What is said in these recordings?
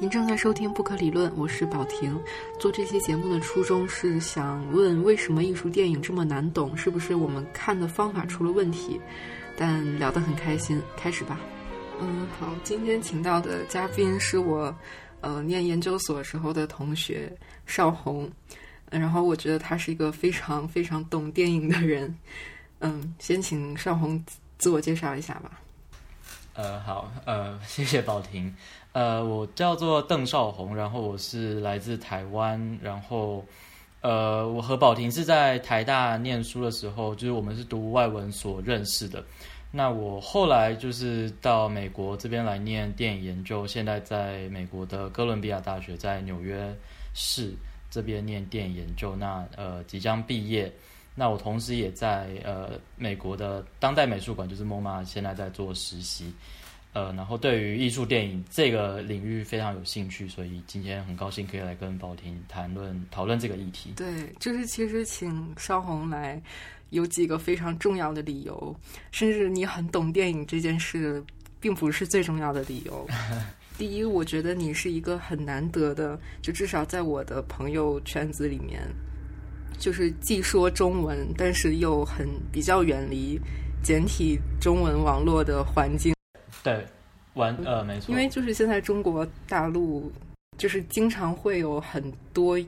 您正在收听《不可理论》，我是宝婷。做这期节目的初衷是想问：为什么艺术电影这么难懂？是不是我们看的方法出了问题？但聊得很开心，开始吧。嗯，好，今天请到的嘉宾是我呃念研究所时候的同学邵红，然后我觉得他是一个非常非常懂电影的人。嗯，先请邵红自我介绍一下吧。呃，好，呃，谢谢宝婷。呃，我叫做邓少红，然后我是来自台湾，然后呃，我和宝婷是在台大念书的时候，就是我们是读外文所认识的。那我后来就是到美国这边来念电影研究，现在在美国的哥伦比亚大学，在纽约市这边念电影研究。那呃，即将毕业。那我同时也在呃美国的当代美术馆，就是 MoMA，现在在做实习。呃，然后对于艺术电影这个领域非常有兴趣，所以今天很高兴可以来跟宝婷谈论讨论这个议题。对，就是其实请邵红来有几个非常重要的理由，甚至你很懂电影这件事，并不是最重要的理由。第一，我觉得你是一个很难得的，就至少在我的朋友圈子里面，就是既说中文，但是又很比较远离简体中文网络的环境。对，完呃没错，因为就是现在中国大陆就是经常会有很多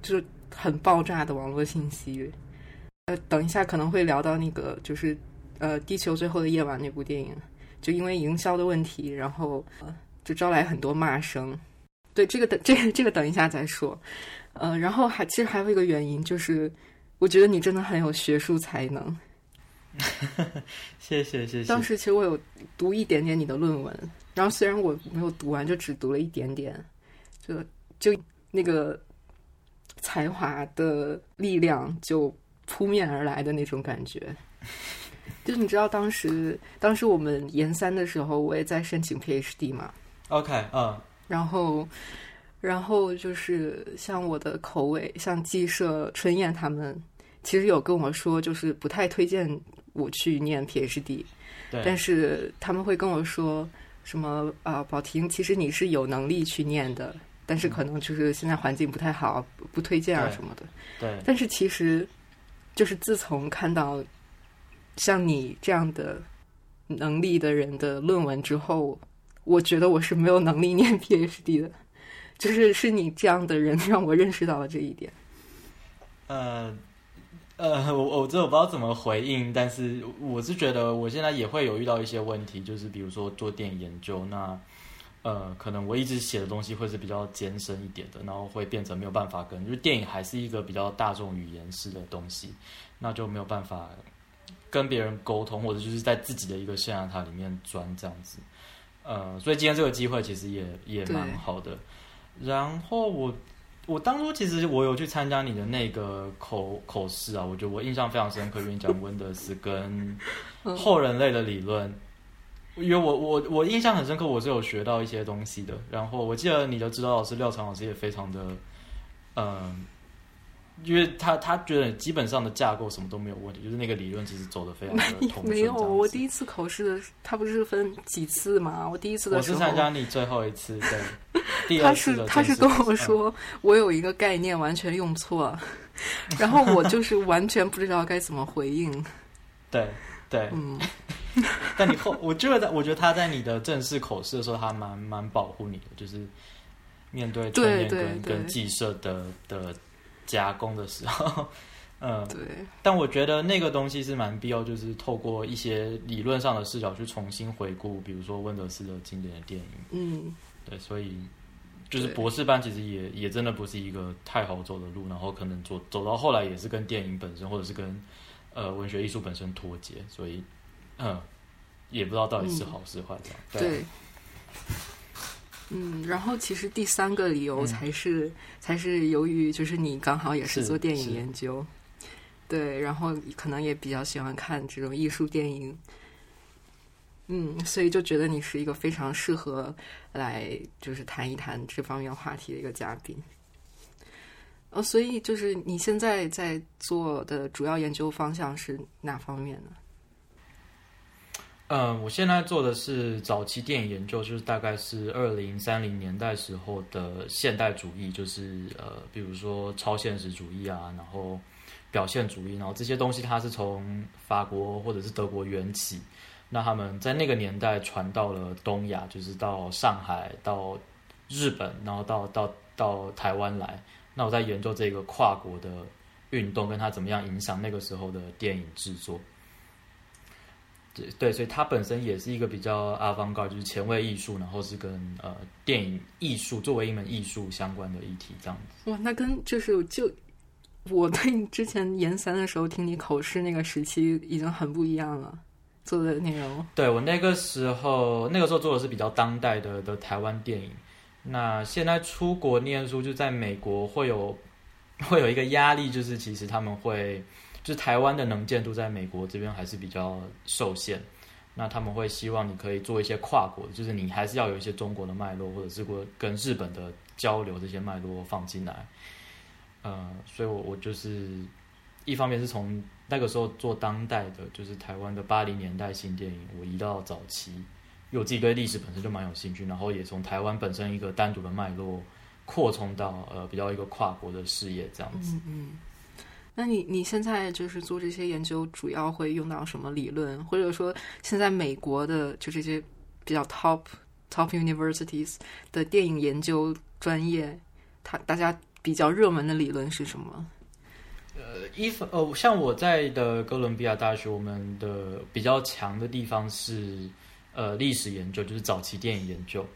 就是很爆炸的网络信息，呃，等一下可能会聊到那个就是呃《地球最后的夜晚》那部电影，就因为营销的问题，然后就招来很多骂声。对，这个等这个这个等一下再说。呃，然后还其实还有一个原因就是，我觉得你真的很有学术才能。谢谢谢谢。当时其实我有读一点点你的论文，然后虽然我没有读完，就只读了一点点，就就那个才华的力量就扑面而来的那种感觉。就你知道，当时当时我们研三的时候，我也在申请 PhD 嘛。OK，嗯。然后，然后就是像我的口味，像季社、春燕他们，其实有跟我说，就是不太推荐。我去念 PhD，但是他们会跟我说什么啊？宝婷，其实你是有能力去念的，但是可能就是现在环境不太好，不推荐啊什么的。对。但是其实，就是自从看到像你这样的能力的人的论文之后，我觉得我是没有能力念 PhD 的。就是是你这样的人让我认识到了这一点。呃。呃，我我这我不知道怎么回应，但是我是觉得我现在也会有遇到一些问题，就是比如说做电影研究，那呃，可能我一直写的东西会是比较艰深一点的，然后会变成没有办法跟，因为电影还是一个比较大众语言式的东西，那就没有办法跟别人沟通，或者就是在自己的一个象牙塔里面钻这样子。呃，所以今天这个机会其实也也蛮好的。然后我。我当初其实我有去参加你的那个口口试啊，我觉得我印象非常深刻，因为讲温德斯跟 后人类的理论，因为我我我印象很深刻，我是有学到一些东西的。然后我记得你的指导老师廖长老师也非常的，嗯。因为他他觉得基本上的架构什么都没有问题，就是那个理论其实走的非常的通没有，我第一次考试的，他不是分几次吗？我第一次的时候，我是参加你最后一次，对。他是他是跟我说，我有一个概念完全用错，然后我就是完全不知道该怎么回应。对对，嗯。但你后，我觉得，我觉得他在你的正式口试的时候，他蛮蛮保护你的，就是面对春燕跟跟计社的的。加工的时候，嗯，对，但我觉得那个东西是蛮必要，就是透过一些理论上的视角去重新回顾，比如说温德斯的经典的电影，嗯，对，所以就是博士班其实也也真的不是一个太好走的路，然后可能走走到后来也是跟电影本身或者是跟呃文学艺术本身脱节，所以嗯，也不知道到底是好是坏这样，对。嗯，然后其实第三个理由才是才是由于就是你刚好也是做电影研究，对，然后可能也比较喜欢看这种艺术电影，嗯，所以就觉得你是一个非常适合来就是谈一谈这方面话题的一个嘉宾。呃，所以就是你现在在做的主要研究方向是哪方面呢？嗯，我现在做的是早期电影研究，就是大概是二零三零年代时候的现代主义，就是呃，比如说超现实主义啊，然后表现主义，然后这些东西它是从法国或者是德国缘起，那他们在那个年代传到了东亚，就是到上海、到日本，然后到到到台湾来。那我在研究这个跨国的运动，跟它怎么样影响那个时候的电影制作。对对，所以它本身也是一个比较阿方高，就是前卫艺术，然后是跟呃电影艺术作为一门艺术相关的议题这样子。哇，那跟就是就我对你之前研三的时候听你口试那个时期已经很不一样了，做的内容。对我那个时候那个时候做的是比较当代的的台湾电影。那现在出国念书，就在美国会有会有一个压力，就是其实他们会。就台湾的能见度在美国这边还是比较受限，那他们会希望你可以做一些跨国，就是你还是要有一些中国的脉络，或者是跟日本的交流这些脉络放进来。呃，所以我我就是一方面是从那个时候做当代的，就是台湾的八零年代新电影，我移到早期，因为我自己对历史本身就蛮有兴趣，然后也从台湾本身一个单独的脉络扩充到呃比较一个跨国的事业这样子。那你你现在就是做这些研究，主要会用到什么理论？或者说，现在美国的就这些比较 top top universities 的电影研究专业，它大家比较热门的理论是什么？呃，一呃，像我在的哥伦比亚大学，我们的比较强的地方是呃历史研究，就是早期电影研究。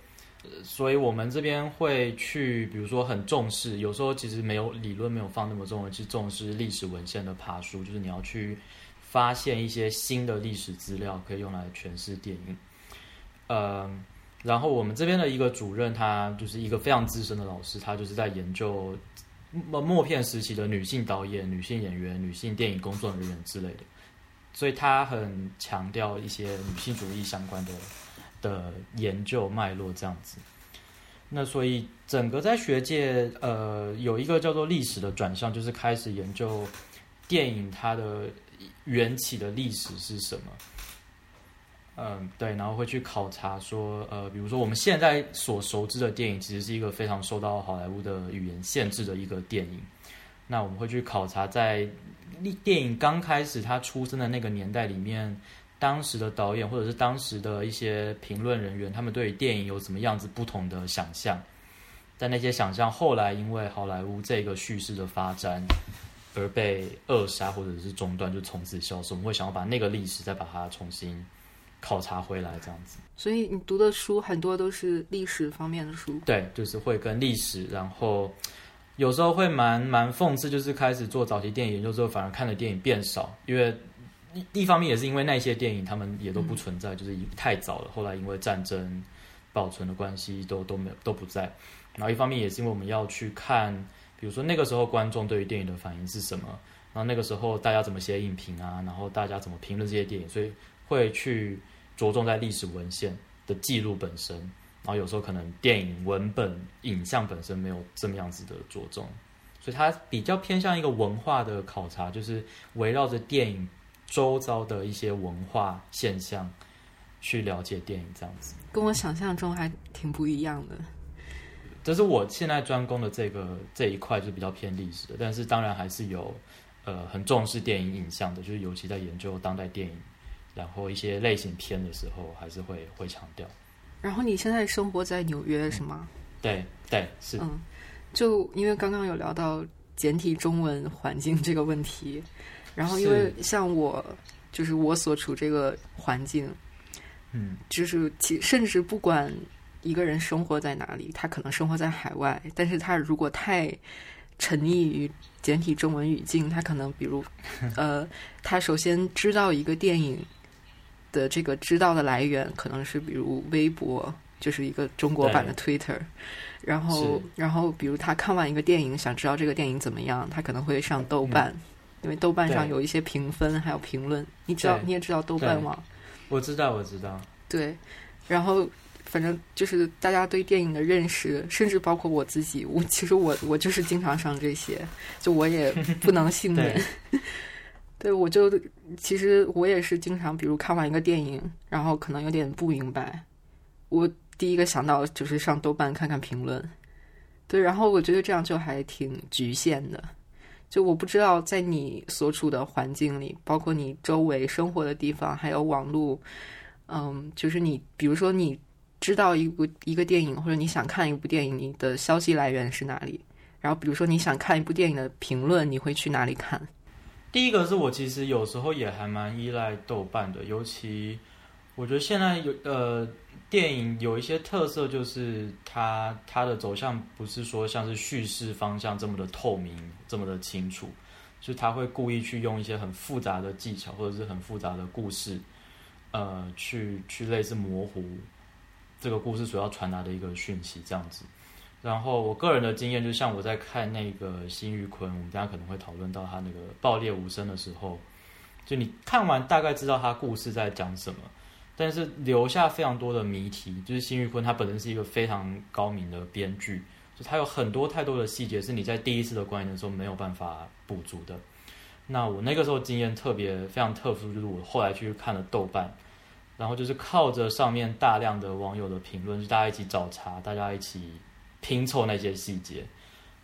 所以，我们这边会去，比如说很重视，有时候其实没有理论没有放那么重，去重视历史文献的爬书，就是你要去发现一些新的历史资料，可以用来诠释电影。呃，然后我们这边的一个主任，他就是一个非常资深的老师，他就是在研究默默片时期的女性导演、女性演员、女性电影工作人员之类的，所以他很强调一些女性主义相关的。的研究脉络这样子，那所以整个在学界，呃，有一个叫做历史的转向，就是开始研究电影它的缘起的历史是什么。嗯，对，然后会去考察说，呃，比如说我们现在所熟知的电影，其实是一个非常受到好莱坞的语言限制的一个电影。那我们会去考察在电影刚开始它出生的那个年代里面。当时的导演或者是当时的一些评论人员，他们对于电影有什么样子不同的想象？但那些想象后来因为好莱坞这个叙事的发展而被扼杀或者是中断，就从此消失。我们会想要把那个历史再把它重新考察回来，这样子。所以你读的书很多都是历史方面的书。对，就是会跟历史，然后有时候会蛮蛮讽刺，就是开始做早期电影研究之后，反而看的电影变少，因为。一一方面也是因为那些电影他们也都不存在，就是太早了。后来因为战争保存的关系，都都没有都不在。然后一方面也是因为我们要去看，比如说那个时候观众对于电影的反应是什么，然后那个时候大家怎么写影评啊，然后大家怎么评论这些电影，所以会去着重在历史文献的记录本身。然后有时候可能电影文本影像本身没有这么样子的着重，所以它比较偏向一个文化的考察，就是围绕着电影。周遭的一些文化现象，去了解电影这样子，跟我想象中还挺不一样的。但是我现在专攻的这个这一块，就比较偏历史的。但是当然还是有呃很重视电影影像的，就是尤其在研究当代电影，然后一些类型片的时候，还是会会强调。然后你现在生活在纽约是吗？对对是。嗯，就因为刚刚有聊到简体中文环境这个问题。然后，因为像我，就是我所处这个环境，嗯，就是其甚至不管一个人生活在哪里，他可能生活在海外，但是他如果太沉溺于简体中文语境，他可能比如，呃，他首先知道一个电影的这个知道的来源，可能是比如微博，就是一个中国版的 Twitter，然后，然后比如他看完一个电影，想知道这个电影怎么样，他可能会上豆瓣。因为豆瓣上有一些评分，还有评论，你知道，你也知道豆瓣网？我知道，我知道。对，然后反正就是大家对电影的认识，甚至包括我自己，我其实我我就是经常上这些，就我也不能幸免。对，我就其实我也是经常，比如看完一个电影，然后可能有点不明白，我第一个想到就是上豆瓣看看评论。对，然后我觉得这样就还挺局限的。就我不知道在你所处的环境里，包括你周围生活的地方，还有网络，嗯，就是你，比如说你知道一部一个电影，或者你想看一部电影，你的消息来源是哪里？然后比如说你想看一部电影的评论，你会去哪里看？第一个是我其实有时候也还蛮依赖豆瓣的，尤其我觉得现在有呃。电影有一些特色，就是它它的走向不是说像是叙事方向这么的透明，这么的清楚，就是他会故意去用一些很复杂的技巧或者是很复杂的故事，呃，去去类似模糊这个故事所要传达的一个讯息这样子。然后我个人的经验，就像我在看那个辛玉坤，我们大家可能会讨论到他那个爆裂无声的时候，就你看完大概知道他故事在讲什么。但是留下非常多的谜题，就是辛玉坤他本身是一个非常高明的编剧，就他有很多太多的细节是你在第一次的观影的时候没有办法补足的。那我那个时候经验特别非常特殊，就是我后来去看了豆瓣，然后就是靠着上面大量的网友的评论，就大家一起找茬，大家一起拼凑那些细节，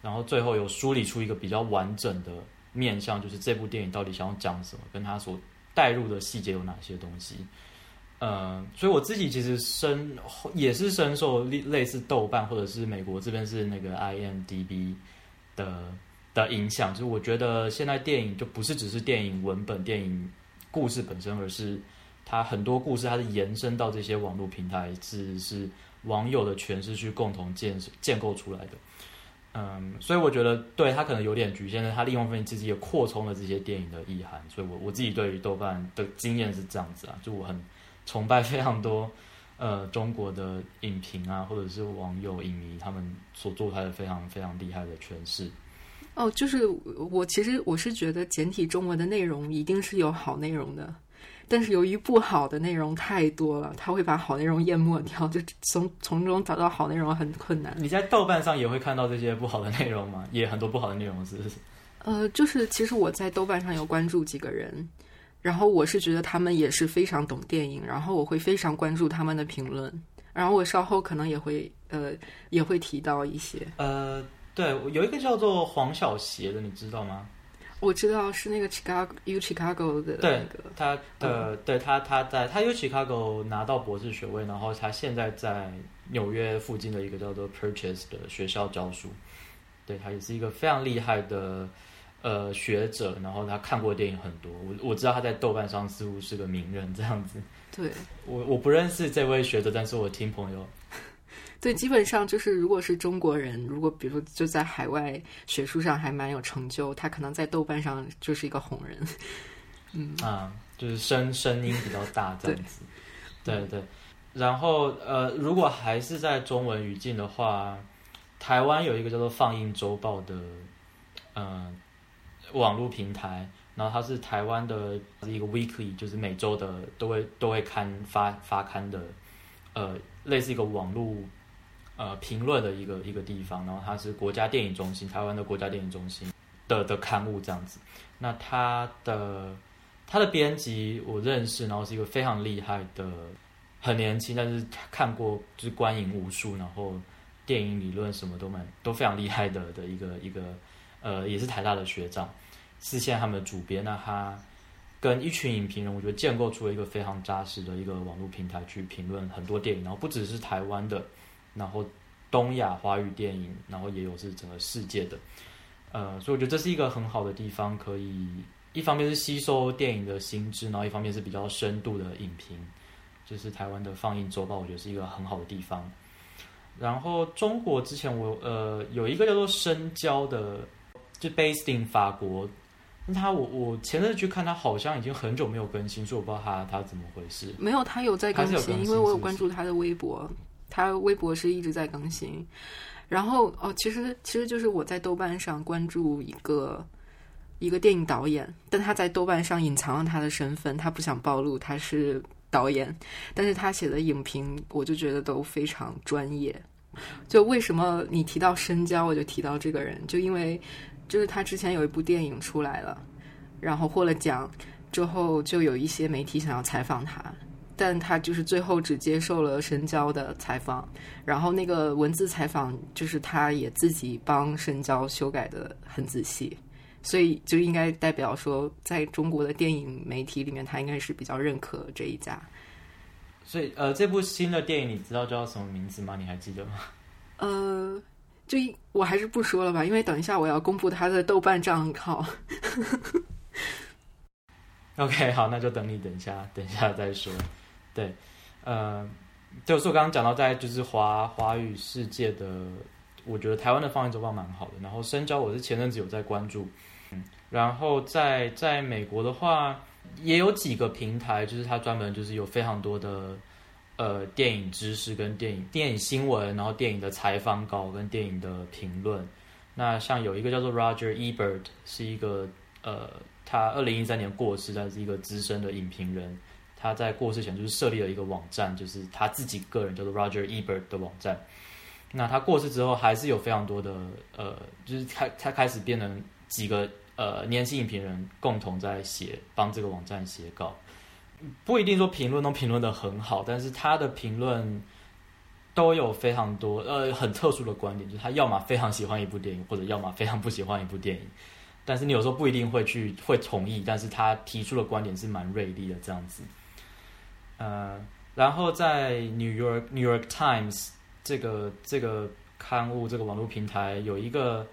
然后最后有梳理出一个比较完整的面向，就是这部电影到底想要讲什么，跟他所带入的细节有哪些东西。呃，所以我自己其实深也是深受类类似豆瓣或者是美国这边是那个 IMDB 的的影响，就是我觉得现在电影就不是只是电影文本、电影故事本身，而是它很多故事它是延伸到这些网络平台，是是网友的诠释去共同建建构出来的。嗯，所以我觉得对它可能有点局限，但它另外一方面其实也扩充了这些电影的意涵。所以我我自己对于豆瓣的经验是这样子啊，就我很。崇拜非常多，呃，中国的影评啊，或者是网友影迷，他们所做出来的非常非常厉害的诠释。哦，就是我其实我是觉得简体中文的内容一定是有好内容的，但是由于不好的内容太多了，他会把好内容淹没掉，就从从中找到好内容很困难。你在豆瓣上也会看到这些不好的内容吗？也很多不好的内容是？呃，就是其实我在豆瓣上有关注几个人。然后我是觉得他们也是非常懂电影，然后我会非常关注他们的评论，然后我稍后可能也会呃也会提到一些。呃，对，有一个叫做黄小邪的，你知道吗？我知道是那个 Chicago U Chicago 的那个，他的对他他在他 U Chicago 拿到博士学位，然后他现在在纽约附近的一个叫做 Purchase 的学校教书，对他也是一个非常厉害的。呃，学者，然后他看过电影很多，我我知道他在豆瓣上似乎是个名人这样子。对，我我不认识这位学者，但是我听朋友。对，基本上就是如果是中国人，如果比如说就在海外学术上还蛮有成就，他可能在豆瓣上就是一个红人。嗯啊，就是声声音比较大这样子。对对，然后呃，如果还是在中文语境的话，台湾有一个叫做《放映周报》的，嗯。网络平台，然后它是台湾的一个 weekly，就是每周的都会都会刊发发刊的，呃，类似一个网络呃评论的一个一个地方。然后它是国家电影中心，台湾的国家电影中心的的刊物这样子。那它的它的编辑我认识，然后是一个非常厉害的，很年轻，但是看过就是观影无数，然后电影理论什么都蛮都非常厉害的的一个一个呃，也是台大的学长。是现在他们的主编，那他跟一群影评人，我觉得建构出了一个非常扎实的一个网络平台，去评论很多电影，然后不只是台湾的，然后东亚华语电影，然后也有是整个世界的，呃，所以我觉得这是一个很好的地方，可以一方面是吸收电影的心智，然后一方面是比较深度的影评，就是台湾的放映周报，我觉得是一个很好的地方。然后中国之前我呃有一个叫做深交的，就 based in 法国。那他我我前阵去看他，好像已经很久没有更新，所以我不知道他他怎么回事。没有，他有在更新，因为我有关注他的微博，他微博是一直在更新。然后哦，其实其实就是我在豆瓣上关注一个一个电影导演，但他在豆瓣上隐藏了他的身份，他不想暴露他是导演，但是他写的影评我就觉得都非常专业。就为什么你提到深交，我就提到这个人，就因为。就是他之前有一部电影出来了，然后获了奖之后，就有一些媒体想要采访他，但他就是最后只接受了深交的采访，然后那个文字采访就是他也自己帮深交修改的很仔细，所以就应该代表说，在中国的电影媒体里面，他应该是比较认可这一家。所以，呃，这部新的电影你知道叫什么名字吗？你还记得吗？呃，就我还是不说了吧，因为等一下我要公布他的豆瓣账号。OK，好，那就等你等一下，等一下再说。对，呃，就是我刚刚讲到，在就是华华语世界的，我觉得台湾的放映周报蛮好的。然后深交，我是前阵子有在关注，嗯，然后在在美国的话，也有几个平台，就是它专门就是有非常多的呃电影知识跟电影电影新闻，然后电影的采访稿跟电影的评论。那像有一个叫做 Roger Ebert，是一个呃。他二零一三年过世，他是一个资深的影评人。他在过世前就是设立了一个网站，就是他自己个人叫做 Roger Ebert 的网站。那他过世之后，还是有非常多的呃，就是他他开始变成几个呃年轻影评人共同在写，帮这个网站写稿。不一定说评论都评论的很好，但是他的评论都有非常多呃很特殊的观点，就是他要么非常喜欢一部电影，或者要么非常不喜欢一部电影。但是你有时候不一定会去会同意，但是他提出的观点是蛮锐利的这样子。呃，然后在 New York New York Times 这个这个刊物这个网络平台有一个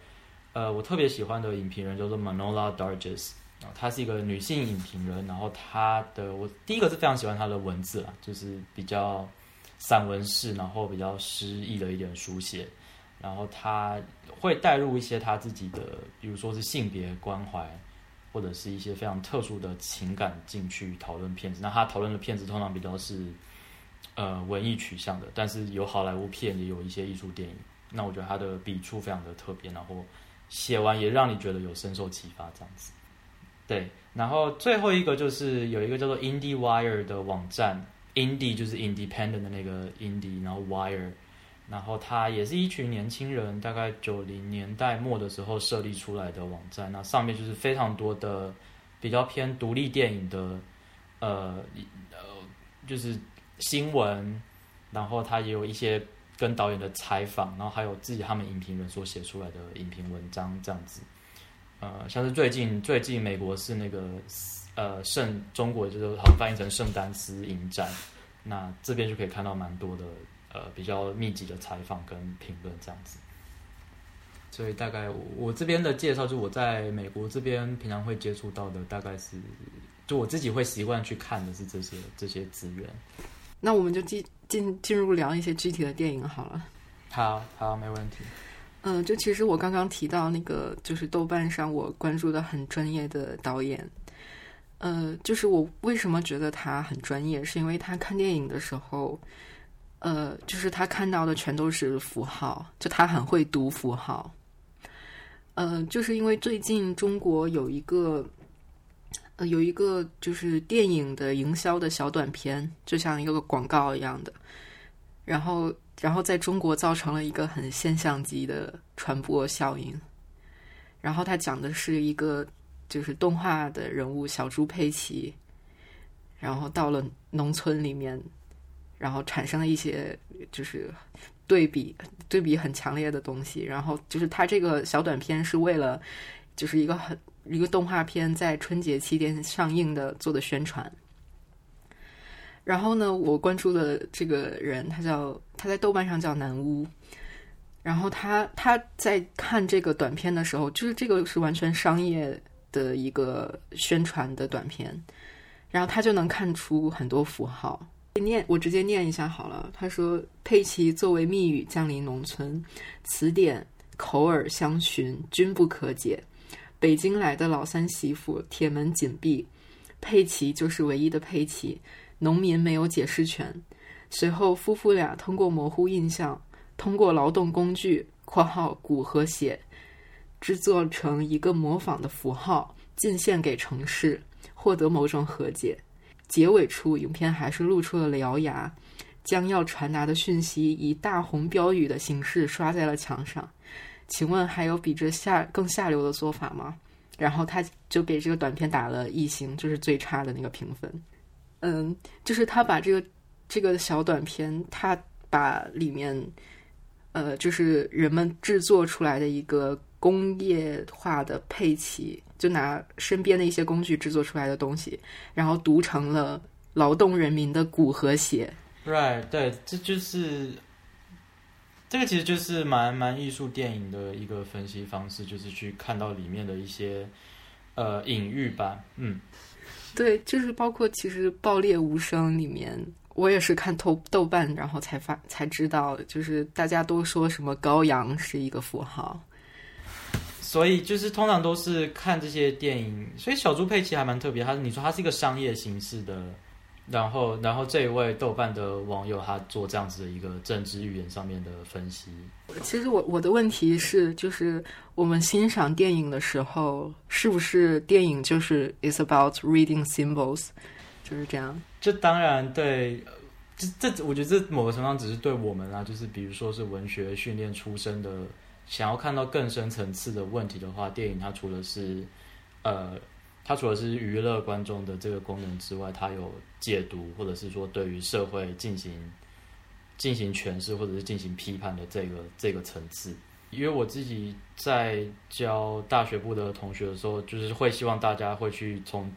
呃我特别喜欢的影评人叫做 Manola Dargis 啊，她是一个女性影评人，然后她的我第一个是非常喜欢她的文字啦，就是比较散文式，然后比较诗意的一点书写。然后他会带入一些他自己的，比如说是性别关怀，或者是一些非常特殊的情感进去讨论片子。那他讨论的片子通常比较是呃文艺取向的，但是有好莱坞片，也有一些艺术电影。那我觉得他的笔触非常的特别，然后写完也让你觉得有深受启发这样子。对，然后最后一个就是有一个叫做 Indie Wire 的网站，Indie 就是 Independent 的那个 Indie，然后 Wire。然后它也是一群年轻人，大概九零年代末的时候设立出来的网站。那上面就是非常多的比较偏独立电影的，呃呃，就是新闻。然后它也有一些跟导演的采访，然后还有自己他们影评人所写出来的影评文章这样子。呃，像是最近最近美国是那个呃圣中国就是好像翻译成圣丹斯影展，那这边就可以看到蛮多的。呃，比较密集的采访跟评论这样子，所以大概我这边的介绍，就我在美国这边平常会接触到的，大概是就我自己会习惯去看的是这些这些资源。那我们就进进进入聊一些具体的电影好了。好好，没问题。嗯，就其实我刚刚提到那个，就是豆瓣上我关注的很专业的导演，呃，就是我为什么觉得他很专业，是因为他看电影的时候。呃，就是他看到的全都是符号，就他很会读符号。呃，就是因为最近中国有一个，呃，有一个就是电影的营销的小短片，就像一个广告一样的，然后，然后在中国造成了一个很现象级的传播效应。然后他讲的是一个就是动画的人物小猪佩奇，然后到了农村里面。然后产生了一些就是对比对比很强烈的东西，然后就是它这个小短片是为了就是一个很一个动画片在春节期间上映的做的宣传。然后呢，我关注的这个人他叫他在豆瓣上叫南屋，然后他他在看这个短片的时候，就是这个是完全商业的一个宣传的短片，然后他就能看出很多符号。念我直接念一下好了。他说：“佩奇作为密语降临农村，词典口耳相寻，均不可解。北京来的老三媳妇，铁门紧闭，佩奇就是唯一的佩奇。农民没有解释权。随后夫妇俩通过模糊印象，通过劳动工具（括号骨和血）制作成一个模仿的符号，进献给城市，获得某种和解。”结尾处，影片还是露出了獠牙，将要传达的讯息以大红标语的形式刷在了墙上。请问还有比这下更下流的做法吗？然后他就给这个短片打了一星，就是最差的那个评分。嗯，就是他把这个这个小短片，他把里面呃，就是人们制作出来的一个工业化的配器，就拿身边的一些工具制作出来的东西，然后读成了劳动人民的骨和血。Right，对，这就是这个其实就是蛮蛮艺术电影的一个分析方式，就是去看到里面的一些呃隐喻吧。嗯，对，就是包括其实《爆裂无声》里面，我也是看豆豆瓣，然后才发才知道，就是大家都说什么高阳是一个符号。所以就是通常都是看这些电影，所以小猪佩奇还蛮特别。他你说它是一个商业形式的，然后然后这一位豆瓣的网友他做这样子的一个政治预言上面的分析。其实我我的问题是，就是我们欣赏电影的时候，是不是电影就是 is about reading symbols，就是这样？这当然对，呃这这我觉得这某个程度上只是对我们啊，就是比如说是文学训练出身的，想要看到更深层次的问题的话，电影它除了是呃，它除了是娱乐观众的这个功能之外，它有解读或者是说对于社会进行进行诠释或者是进行批判的这个这个层次。因为我自己在教大学部的同学的时候，就是会希望大家会去从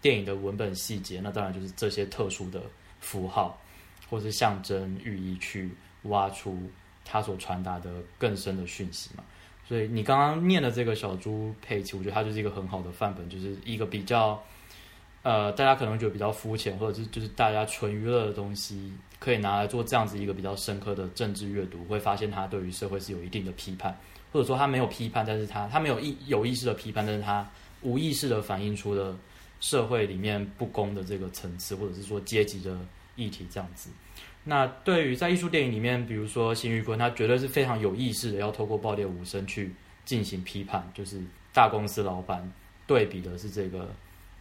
电影的文本细节，那当然就是这些特殊的符号或是象征寓意去挖出它所传达的更深的讯息嘛。所以你刚刚念的这个小猪佩奇，我觉得它就是一个很好的范本，就是一个比较呃大家可能觉得比较肤浅，或者是就是大家纯娱乐的东西，可以拿来做这样子一个比较深刻的政治阅读，会发现它对于社会是有一定的批判，或者说它没有批判，但是它它没有意有意识的批判，但是它无意识的反映出了社会里面不公的这个层次，或者是说阶级的议题这样子。那对于在艺术电影里面，比如说辛玉坤，他绝对是非常有意识的要透过爆裂无声去进行批判，就是大公司老板对比的是这个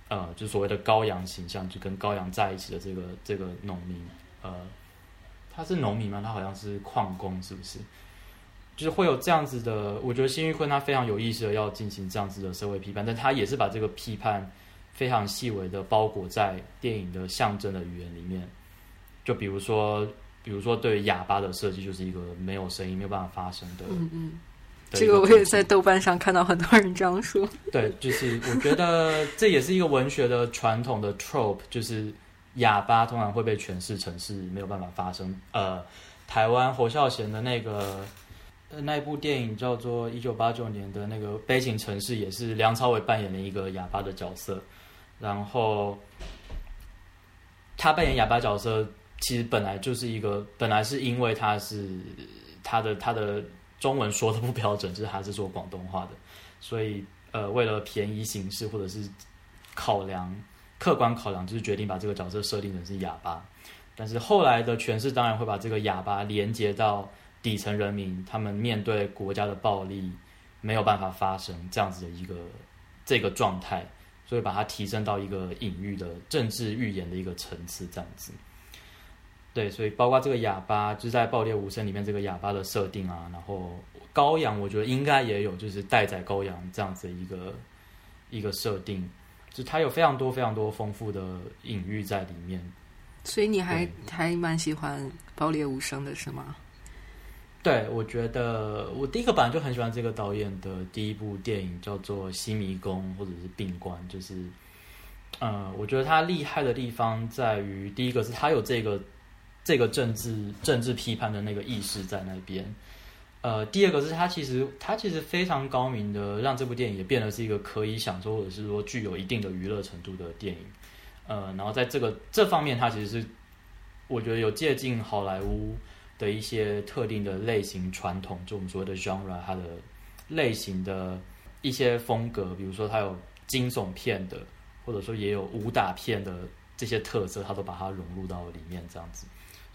呃，就所谓的羔羊形象，就跟羔羊在一起的这个这个农民，呃，他是农民吗？他好像是矿工，是不是？就是会有这样子的，我觉得辛玉坤他非常有意识的要进行这样子的社会批判，但他也是把这个批判非常细微的包裹在电影的象征的语言里面。就比如说，比如说对哑巴的设计，就是一个没有声音、没有办法发声的。嗯嗯，这个我也在豆瓣上看到很多人这样说。对，就是我觉得这也是一个文学的传统的 trope，就是哑巴通常会被诠释成是没有办法发声。呃，台湾侯孝贤的那个呃那一部电影叫做一九八九年的那个《悲情城市》，也是梁朝伟扮演了一个哑巴的角色，然后他扮演哑巴角色，其实本来就是一个，本来是因为他是他的他的中文说的不标准，就是他是说广东话的，所以呃，为了便宜形式或者是考量客观考量，就是决定把这个角色设定成是哑巴。但是后来的诠释当然会把这个哑巴连接到底层人民，他们面对国家的暴力没有办法发声这样子的一个这个状态，所以把它提升到一个隐喻的政治预言的一个层次，这样子。对，所以包括这个哑巴，就是在《爆裂无声》里面这个哑巴的设定啊，然后羔羊，我觉得应该也有，就是待宰羔羊这样子一个一个设定，就它有非常多非常多丰富的隐喻在里面。所以你还还蛮喜欢《爆裂无声》的是吗？对，我觉得我第一个本来就很喜欢这个导演的第一部电影，叫做《西迷宫》或者是《病关》，就是，呃，我觉得他厉害的地方在于，第一个是他有这个这个政治政治批判的那个意识在那边，呃，第二个是他其实他其实非常高明的让这部电影也变得是一个可以享受或者是说具有一定的娱乐程度的电影，呃，然后在这个这方面，他其实是我觉得有借鉴好莱坞。的一些特定的类型传统，就我们所谓的 genre，它的类型的一些风格，比如说它有惊悚片的，或者说也有武打片的这些特色，它都把它融入到里面，这样子。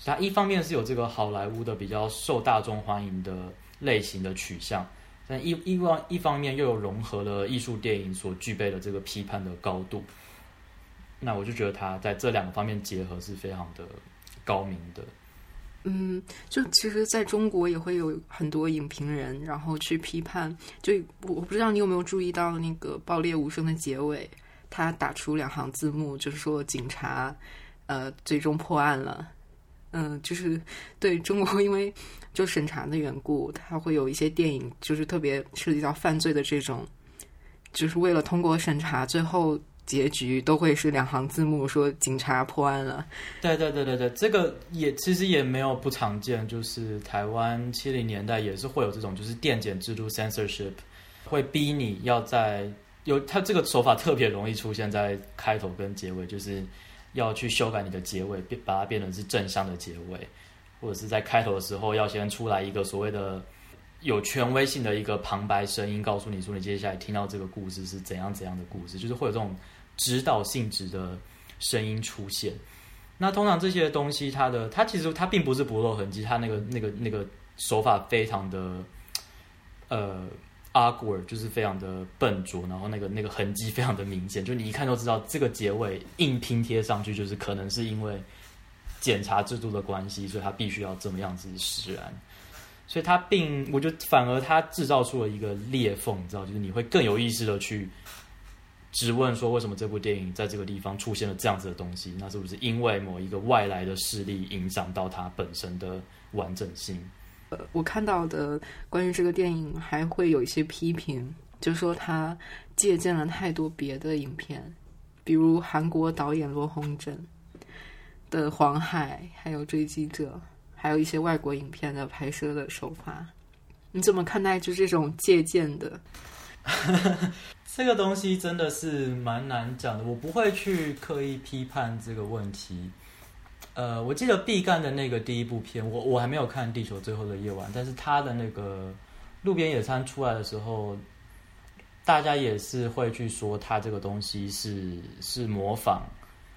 它一方面是有这个好莱坞的比较受大众欢迎的类型的取向，但一一方一方面又有融合了艺术电影所具备的这个批判的高度。那我就觉得它在这两个方面结合是非常的高明的。嗯，就其实在中国也会有很多影评人，然后去批判。就我不知道你有没有注意到那个《爆裂无声》的结尾，他打出两行字幕，就是说警察呃最终破案了。嗯，就是对中国，因为就审查的缘故，它会有一些电影就是特别涉及到犯罪的这种，就是为了通过审查，最后。结局都会是两行字幕说警察破案了。对对对对对，这个也其实也没有不常见，就是台湾七零年代也是会有这种，就是电检制度 censorship 会逼你要在有它这个手法特别容易出现在开头跟结尾，就是要去修改你的结尾，把它变成是正向的结尾，或者是在开头的时候要先出来一个所谓的有权威性的一个旁白声音，告诉你说你接下来听到这个故事是怎样怎样的故事，就是会有这种。指导性质的声音出现，那通常这些东西，它的它其实它并不是不露痕迹，它那个那个那个手法非常的呃 awkward，就是非常的笨拙，然后那个那个痕迹非常的明显，就你一看就知道这个结尾硬拼贴上去，就是可能是因为检查制度的关系，所以他必须要这么样子使然，所以它并我觉得反而它制造出了一个裂缝，你知道，就是你会更有意识的去。质问说：“为什么这部电影在这个地方出现了这样子的东西？那是不是因为某一个外来的势力影响到它本身的完整性？”呃，我看到的关于这个电影还会有一些批评，就说它借鉴了太多别的影片，比如韩国导演罗洪镇的《黄海》，还有《追击者》，还有一些外国影片的拍摄的手法。你怎么看待就这种借鉴的？这个东西真的是蛮难讲的，我不会去刻意批判这个问题。呃，我记得毕赣的那个第一部片，我我还没有看《地球最后的夜晚》，但是他的那个路边野餐出来的时候，大家也是会去说他这个东西是是模仿，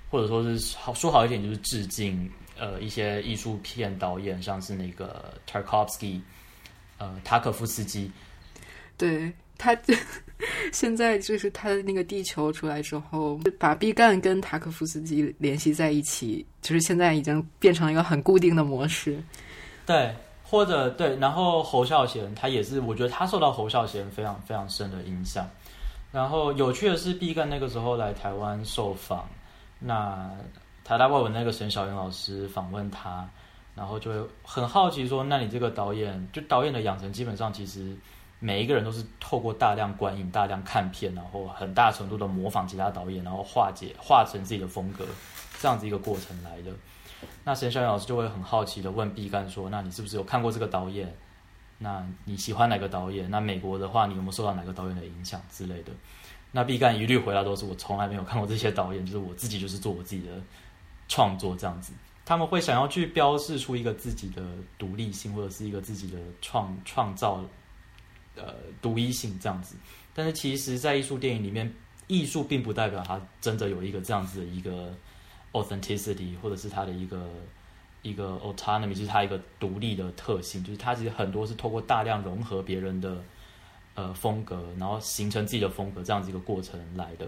或者说是好说好一点就是致敬呃一些艺术片导演，像是那个 Tarkovsky，呃塔可夫斯基，对。他 现在就是他的那个地球出来之后，把毕赣跟塔可夫斯基联系在一起，就是现在已经变成了一个很固定的模式。对，或者对，然后侯孝贤他也是，我觉得他受到侯孝贤非常非常深的影响。然后有趣的是，毕赣那个时候来台湾受访，那台大外文那个沈小云老师访问他，然后就会很好奇说：“那你这个导演，就导演的养成，基本上其实。”每一个人都是透过大量观影、大量看片，然后很大程度的模仿其他导演，然后化解、化成自己的风格，这样子一个过程来的。那沈小燕老师就会很好奇的问毕赣说：“那你是不是有看过这个导演？那你喜欢哪个导演？那美国的话，你有没有受到哪个导演的影响之类的？”那毕赣一律回答都是：“我从来没有看过这些导演，就是我自己就是做我自己的创作这样子。”他们会想要去标示出一个自己的独立性，或者是一个自己的创创造。呃，独一性这样子，但是其实，在艺术电影里面，艺术并不代表它真的有一个这样子的一个 authenticity，或者是它的一个一个 autonomy，就是它一个独立的特性，就是它其实很多是透过大量融合别人的呃风格，然后形成自己的风格这样子一个过程来的。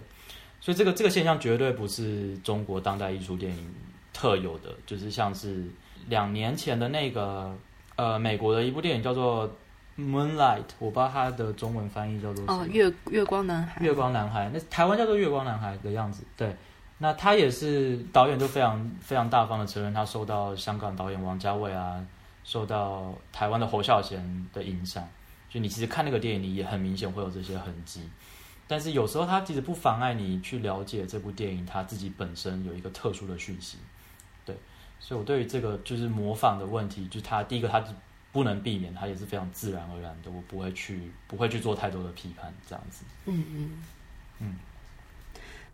所以这个这个现象绝对不是中国当代艺术电影特有的，就是像是两年前的那个呃美国的一部电影叫做。Moonlight，我不知道它的中文翻译叫做哦，月月光男孩。月光男孩，那台湾叫做月光男孩的样子。对，那他也是导演，都非常非常大方的承认，他受到香港导演王家卫啊，受到台湾的侯孝贤的影响。就你其实看那个电影，你也很明显会有这些痕迹。但是有时候他其实不妨碍你去了解这部电影，他自己本身有一个特殊的讯息。对，所以我对于这个就是模仿的问题，就是他第一个他。不能避免，它也是非常自然而然的。我不会去，不会去做太多的批判，这样子。嗯嗯嗯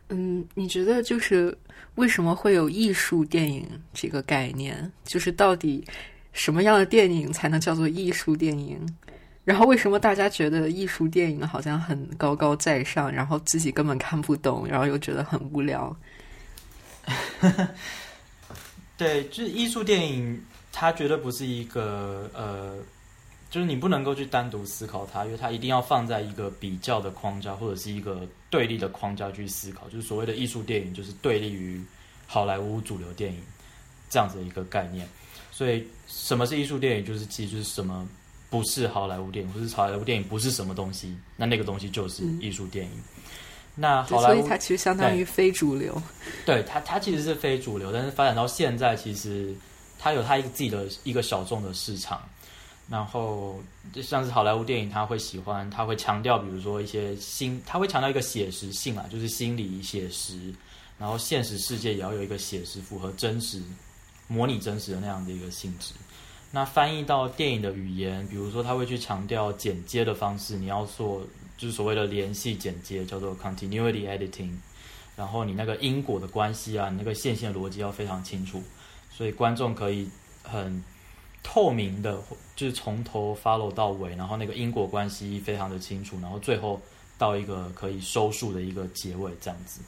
嗯，你觉得就是为什么会有艺术电影这个概念？就是到底什么样的电影才能叫做艺术电影？然后为什么大家觉得艺术电影好像很高高在上，然后自己根本看不懂，然后又觉得很无聊？对，就是艺术电影。它绝对不是一个呃，就是你不能够去单独思考它，因为它一定要放在一个比较的框架或者是一个对立的框架去思考。就是所谓的艺术电影，就是对立于好莱坞主流电影这样子的一个概念。所以什么是艺术电影？就是其实就是什么不是好莱坞电影，或是好莱坞电影不是什么东西，那那个东西就是艺术电影。那好莱坞，所以它其实相当于非主流。对它，它其实是非主流，但是发展到现在，其实它有它一个自己的一个小众的市场。然后就像是好莱坞电影，他会喜欢，他会强调，比如说一些心，他会强调一个写实性啊，就是心理写实，然后现实世界也要有一个写实，符合真实、模拟真实的那样的一个性质。那翻译到电影的语言，比如说他会去强调剪接的方式，你要做就是所谓的联系剪接，叫做 continuity editing，然后你那个因果的关系啊，你那个线性逻辑要非常清楚，所以观众可以很。透明的，就是从头 follow 到尾，然后那个因果关系非常的清楚，然后最后到一个可以收束的一个结尾这样子。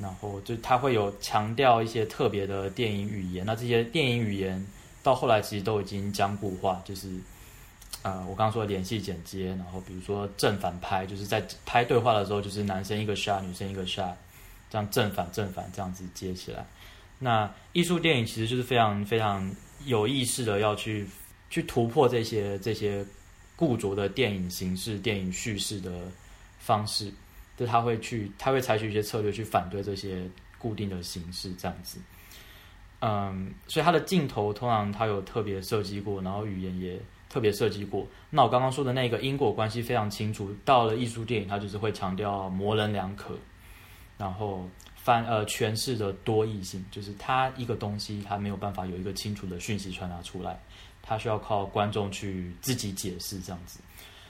然后就他会有强调一些特别的电影语言，那这些电影语言到后来其实都已经僵固化，就是呃我刚刚说的联系剪接，然后比如说正反拍，就是在拍对话的时候，就是男生一个 shot，女生一个 shot，这样正反正反这样子接起来。那艺术电影其实就是非常非常。有意识的要去去突破这些这些固着的电影形式、电影叙事的方式，就他会去他会采取一些策略去反对这些固定的形式，这样子。嗯，所以他的镜头通常他有特别设计过，然后语言也特别设计过。那我刚刚说的那个因果关系非常清楚，到了艺术电影，他就是会强调模棱两可，然后。反呃诠释的多义性，就是它一个东西，它没有办法有一个清楚的讯息传达出来，它需要靠观众去自己解释这样子，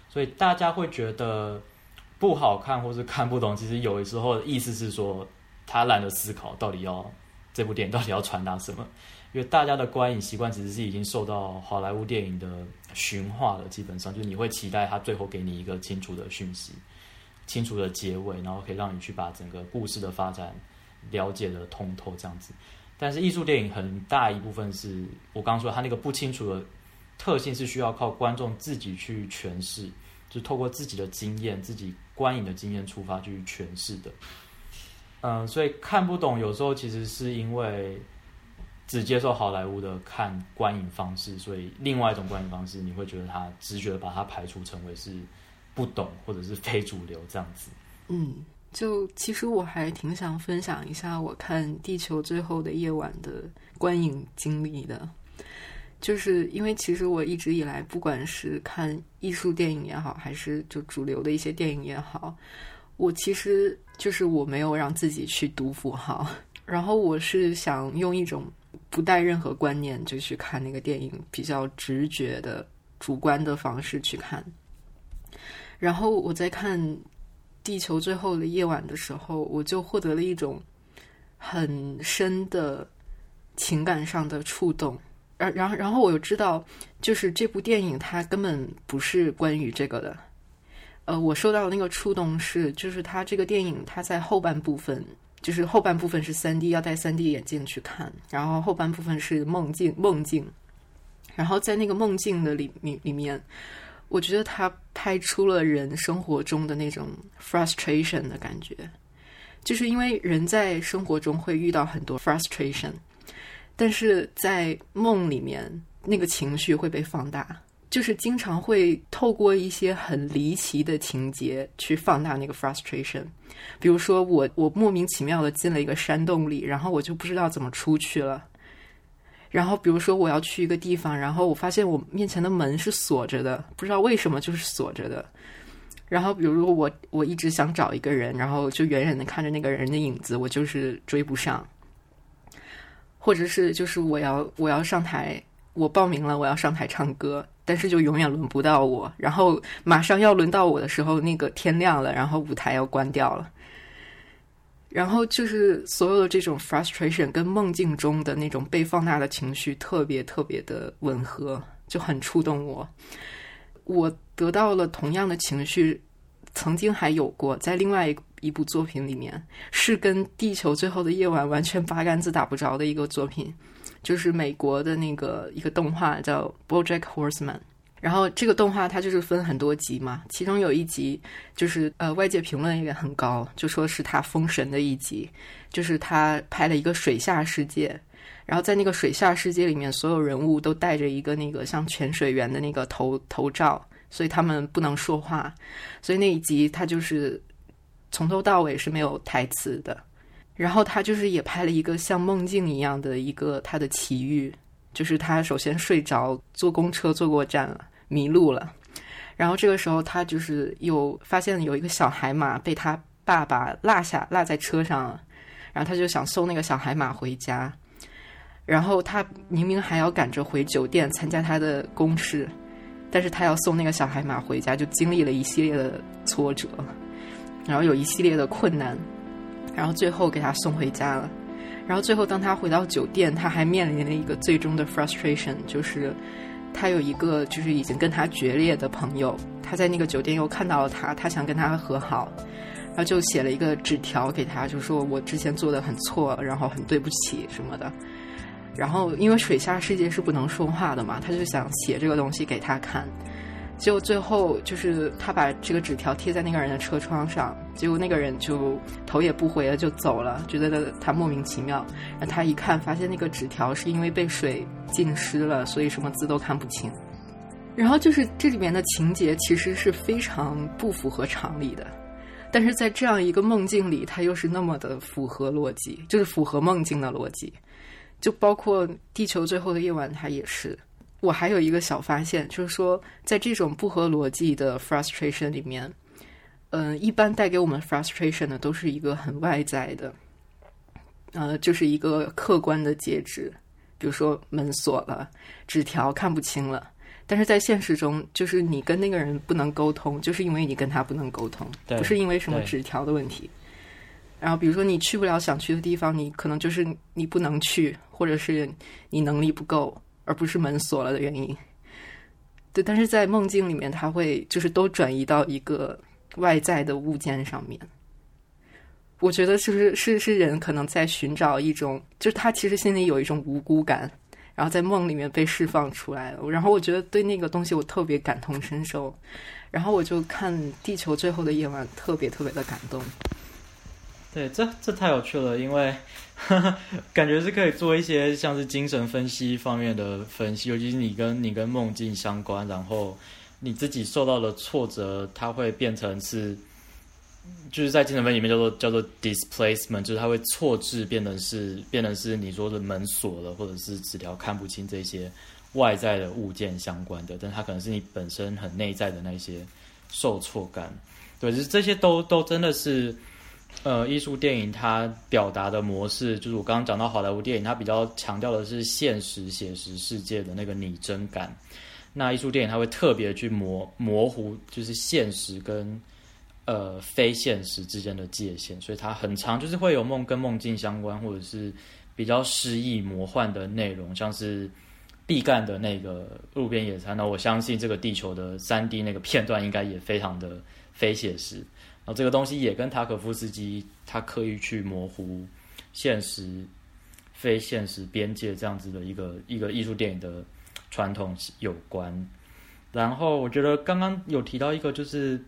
所以大家会觉得不好看或是看不懂，其实有的时候意思是说他懒得思考到底要这部电影到底要传达什么，因为大家的观影习惯其实是已经受到好莱坞电影的驯化了，基本上就你会期待他最后给你一个清楚的讯息。清楚的结尾，然后可以让你去把整个故事的发展了解的通透，这样子。但是艺术电影很大一部分是我刚刚说，它那个不清楚的特性是需要靠观众自己去诠释，就透过自己的经验、自己观影的经验出发去诠释的。嗯，所以看不懂有时候其实是因为只接受好莱坞的看观影方式，所以另外一种观影方式你会觉得它直觉把它排除成为是。不懂或者是非主流这样子，嗯，就其实我还挺想分享一下我看《地球最后的夜晚》的观影经历的，就是因为其实我一直以来，不管是看艺术电影也好，还是就主流的一些电影也好，我其实就是我没有让自己去读符号，然后我是想用一种不带任何观念就去看那个电影，比较直觉的、主观的方式去看。然后我在看《地球最后的夜晚》的时候，我就获得了一种很深的情感上的触动。然然后，然后我又知道，就是这部电影它根本不是关于这个的。呃，我受到的那个触动是，就是它这个电影它在后半部分，就是后半部分是三 D，要戴三 D 眼镜去看，然后后半部分是梦境，梦境。然后在那个梦境的里里里面。我觉得他拍出了人生活中的那种 frustration 的感觉，就是因为人在生活中会遇到很多 frustration，但是在梦里面那个情绪会被放大，就是经常会透过一些很离奇的情节去放大那个 frustration。比如说，我我莫名其妙的进了一个山洞里，然后我就不知道怎么出去了。然后，比如说我要去一个地方，然后我发现我面前的门是锁着的，不知道为什么就是锁着的。然后，比如说我我一直想找一个人，然后就远远的看着那个人的影子，我就是追不上。或者是就是我要我要上台，我报名了，我要上台唱歌，但是就永远轮不到我。然后马上要轮到我的时候，那个天亮了，然后舞台要关掉了。然后就是所有的这种 frustration 跟梦境中的那种被放大的情绪特别特别的吻合，就很触动我。我得到了同样的情绪，曾经还有过在另外一一部作品里面，是跟《地球最后的夜晚》完全八竿子打不着的一个作品，就是美国的那个一个动画叫《BoJack Horseman》。然后这个动画它就是分很多集嘛，其中有一集就是呃外界评论也很高，就说是他封神的一集，就是他拍了一个水下世界，然后在那个水下世界里面，所有人物都戴着一个那个像潜水员的那个头头罩，所以他们不能说话。所以那一集他就是从头到尾是没有台词的。然后他就是也拍了一个像梦境一样的一个他的奇遇，就是他首先睡着，坐公车坐过站了，迷路了。然后这个时候他就是有发现有一个小海马被他爸爸落下落在车上了，然后他就想送那个小海马回家。然后他明明还要赶着回酒店参加他的公事，但是他要送那个小海马回家，就经历了一系列的挫折，然后有一系列的困难。然后最后给他送回家了，然后最后当他回到酒店，他还面临了一个最终的 frustration，就是他有一个就是已经跟他决裂的朋友，他在那个酒店又看到了他，他想跟他和好，然后就写了一个纸条给他，就说我之前做的很错，然后很对不起什么的。然后因为水下世界是不能说话的嘛，他就想写这个东西给他看。结果最后就是他把这个纸条贴在那个人的车窗上，结果那个人就头也不回的就走了，觉得他莫名其妙。然后他一看，发现那个纸条是因为被水浸湿了，所以什么字都看不清。然后就是这里面的情节其实是非常不符合常理的，但是在这样一个梦境里，它又是那么的符合逻辑，就是符合梦境的逻辑。就包括《地球最后的夜晚》，它也是。我还有一个小发现，就是说，在这种不合逻辑的 frustration 里面，嗯，一般带给我们 frustration 的都是一个很外在的，呃，就是一个客观的介质，比如说门锁了，纸条看不清了。但是在现实中，就是你跟那个人不能沟通，就是因为你跟他不能沟通，不是因为什么纸条的问题。然后，比如说你去不了想去的地方，你可能就是你不能去，或者是你能力不够。而不是门锁了的原因，对，但是在梦境里面，它会就是都转移到一个外在的物件上面。我觉得就是是是人可能在寻找一种，就是他其实心里有一种无辜感，然后在梦里面被释放出来了。然后我觉得对那个东西我特别感同身受，然后我就看《地球最后的夜晚》特别特别的感动。对，这这太有趣了，因为 感觉是可以做一些像是精神分析方面的分析，尤其是你跟你跟梦境相关，然后你自己受到的挫折，它会变成是，就是在精神分析里面叫做叫做 displacement，就是它会错置变成是变成是你说的门锁了，或者是纸条看不清这些外在的物件相关的，但它可能是你本身很内在的那些受挫感，对，就是这些都都真的是。呃，艺术电影它表达的模式，就是我刚刚讲到好莱坞电影，它比较强调的是现实写实世界的那个拟真感。那艺术电影它会特别去模模糊，就是现实跟呃非现实之间的界限，所以它很长，就是会有梦跟梦境相关，或者是比较诗意魔幻的内容，像是毕赣的那个路边野餐。那我相信这个地球的三 D 那个片段应该也非常的非写实。这个东西也跟塔可夫斯基他刻意去模糊现实、非现实边界这样子的一个一个艺术电影的传统有关。然后我觉得刚刚有提到一个，就是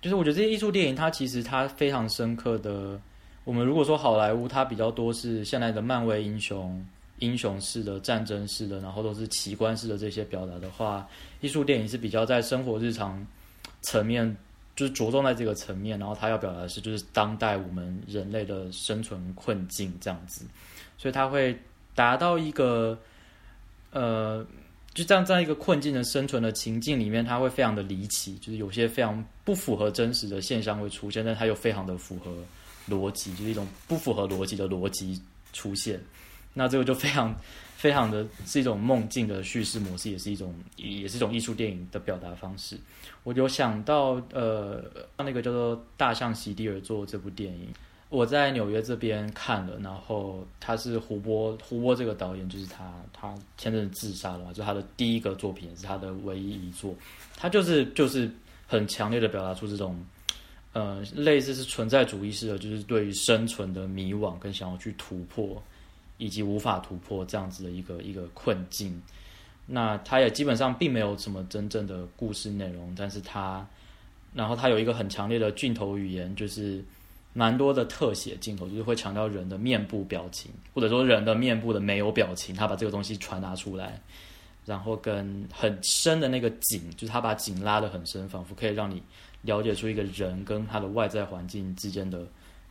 就是我觉得这些艺术电影它其实它非常深刻的。我们如果说好莱坞它比较多是现在的漫威英雄、英雄式的、战争式的，然后都是奇观式的这些表达的话，艺术电影是比较在生活日常层面。就是着重在这个层面，然后他要表达的是，就是当代我们人类的生存困境这样子，所以他会达到一个，呃，就这样在一个困境的生存的情境里面，他会非常的离奇，就是有些非常不符合真实的现象会出现，但他又非常的符合逻辑，就是一种不符合逻辑的逻辑出现，那这个就非常。非常的是一种梦境的叙事模式，也是一种也是一种艺术电影的表达方式。我有想到，呃，那个叫做《大象席地而坐》这部电影，我在纽约这边看了，然后他是胡波，胡波这个导演就是他，他前阵自杀了嘛，就他的第一个作品也是他的唯一一作，他就是就是很强烈的表达出这种，呃，类似是存在主义式的，就是对于生存的迷惘跟想要去突破。以及无法突破这样子的一个一个困境，那他也基本上并没有什么真正的故事内容，但是他，然后他有一个很强烈的镜头语言，就是蛮多的特写镜头，就是会强调人的面部表情，或者说人的面部的没有表情，他把这个东西传达出来，然后跟很深的那个景，就是他把景拉得很深，仿佛可以让你了解出一个人跟他的外在环境之间的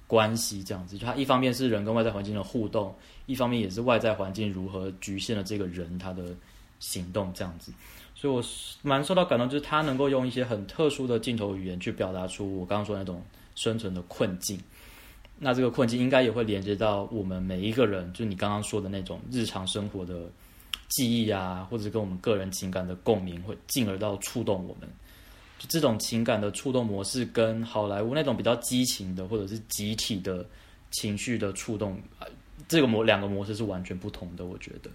关系，这样子。就他一方面是人跟外在环境的互动，一方面也是外在环境如何局限了这个人他的行动，这样子。所以我蛮受到感动，就是他能够用一些很特殊的镜头语言去表达出我刚刚说那种。生存的困境，那这个困境应该也会连接到我们每一个人，就你刚刚说的那种日常生活的记忆啊，或者跟我们个人情感的共鸣，会进而到触动我们。这种情感的触动模式，跟好莱坞那种比较激情的或者是集体的情绪的触动，这个模两个模式是完全不同的。我觉得，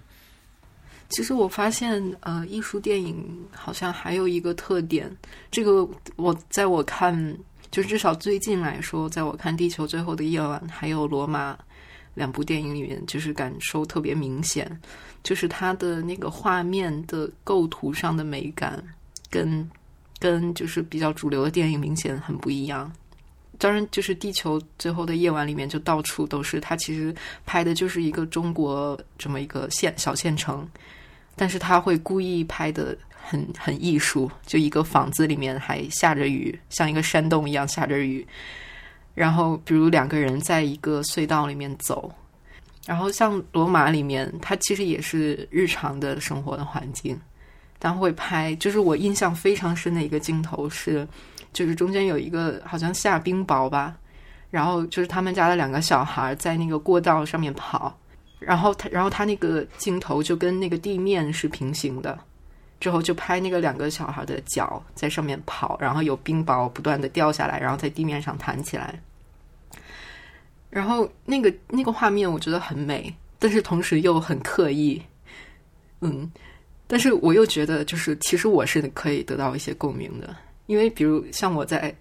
其实我发现，呃，艺术电影好像还有一个特点，这个我在我看。就至少最近来说，在我看《地球最后的夜晚》还有《罗马》两部电影里面，就是感受特别明显，就是它的那个画面的构图上的美感，跟跟就是比较主流的电影明显很不一样。当然，就是《地球最后的夜晚》里面就到处都是，它其实拍的就是一个中国这么一个县小县城，但是他会故意拍的。很很艺术，就一个房子里面还下着雨，像一个山洞一样下着雨。然后，比如两个人在一个隧道里面走，然后像罗马里面，它其实也是日常的生活的环境，然后会拍。就是我印象非常深的一个镜头是，就是中间有一个好像下冰雹吧，然后就是他们家的两个小孩在那个过道上面跑，然后他然后他那个镜头就跟那个地面是平行的。之后就拍那个两个小孩的脚在上面跑，然后有冰雹不断的掉下来，然后在地面上弹起来。然后那个那个画面我觉得很美，但是同时又很刻意。嗯，但是我又觉得就是其实我是可以得到一些共鸣的，因为比如像我在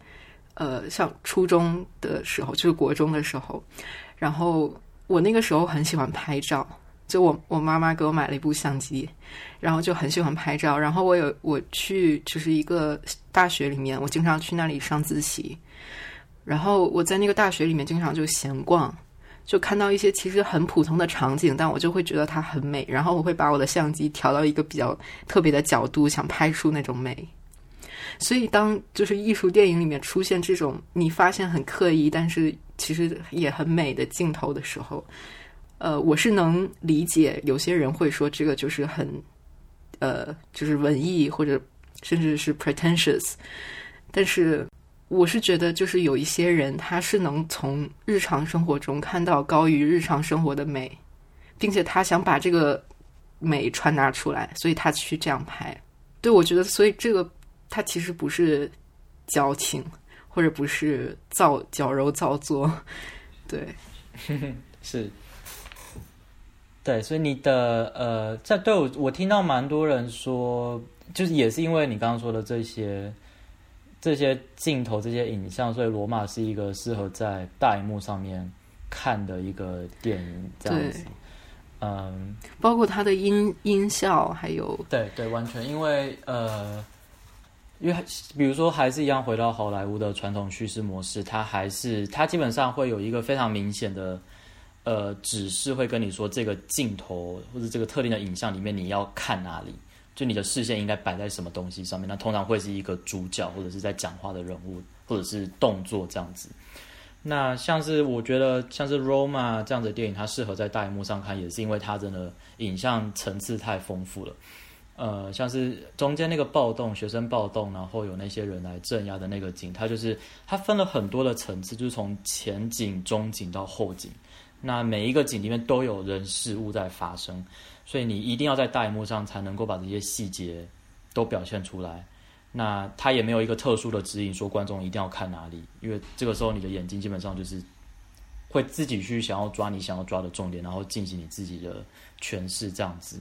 呃像初中的时候，就是国中的时候，然后我那个时候很喜欢拍照。就我我妈妈给我买了一部相机，然后就很喜欢拍照。然后我有我去就是一个大学里面，我经常去那里上自习。然后我在那个大学里面经常就闲逛，就看到一些其实很普通的场景，但我就会觉得它很美。然后我会把我的相机调到一个比较特别的角度，想拍出那种美。所以当就是艺术电影里面出现这种你发现很刻意，但是其实也很美的镜头的时候。呃，我是能理解有些人会说这个就是很，呃，就是文艺或者甚至是 pretentious，但是我是觉得就是有一些人他是能从日常生活中看到高于日常生活的美，并且他想把这个美传达出来，所以他去这样拍。对我觉得，所以这个他其实不是矫情，或者不是造矫揉造作，对，是。对，所以你的呃，在对我我听到蛮多人说，就是也是因为你刚刚说的这些这些镜头、这些影像，所以《罗马》是一个适合在大荧幕上面看的一个电影，这样子。嗯，包括它的音音效，还有对对，完全因为呃，因为比如说还是一样回到好莱坞的传统叙事模式，它还是它基本上会有一个非常明显的。呃，指示会跟你说这个镜头或者这个特定的影像里面你要看哪里，就你的视线应该摆在什么东西上面。那通常会是一个主角或者是在讲话的人物或者是动作这样子。那像是我觉得像是《Roma》这样的电影，它适合在大荧幕上看，也是因为它真的影像层次太丰富了。呃，像是中间那个暴动，学生暴动，然后有那些人来镇压的那个景，它就是它分了很多的层次，就是从前景、中景到后景。那每一个景里面都有人事物在发生，所以你一定要在大荧幕上才能够把这些细节都表现出来。那他也没有一个特殊的指引，说观众一定要看哪里，因为这个时候你的眼睛基本上就是会自己去想要抓你想要抓的重点，然后进行你自己的诠释这样子。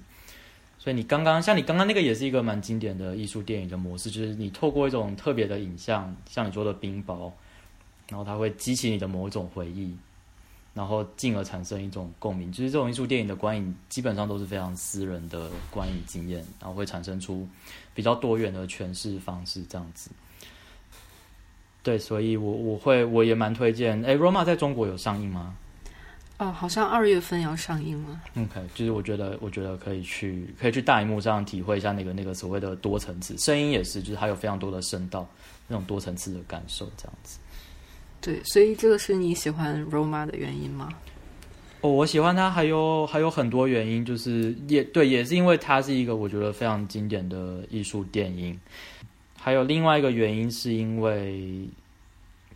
所以你刚刚像你刚刚那个也是一个蛮经典的艺术电影的模式，就是你透过一种特别的影像，像你说的冰雹，然后它会激起你的某一种回忆。然后进而产生一种共鸣，就是这种艺术电影的观影基本上都是非常私人的观影经验，然后会产生出比较多元的诠释方式，这样子。对，所以我我会我也蛮推荐。哎，Roma 在中国有上映吗？哦，好像二月份要上映了。OK，就是我觉得，我觉得可以去，可以去大荧幕上体会一下那个那个所谓的多层次，声音也是，就是它有非常多的声道，那种多层次的感受，这样子。对，所以这个是你喜欢 Roma 的原因吗？哦，我喜欢它还有还有很多原因，就是也对，也是因为它是一个我觉得非常经典的艺术电影。还有另外一个原因是因为。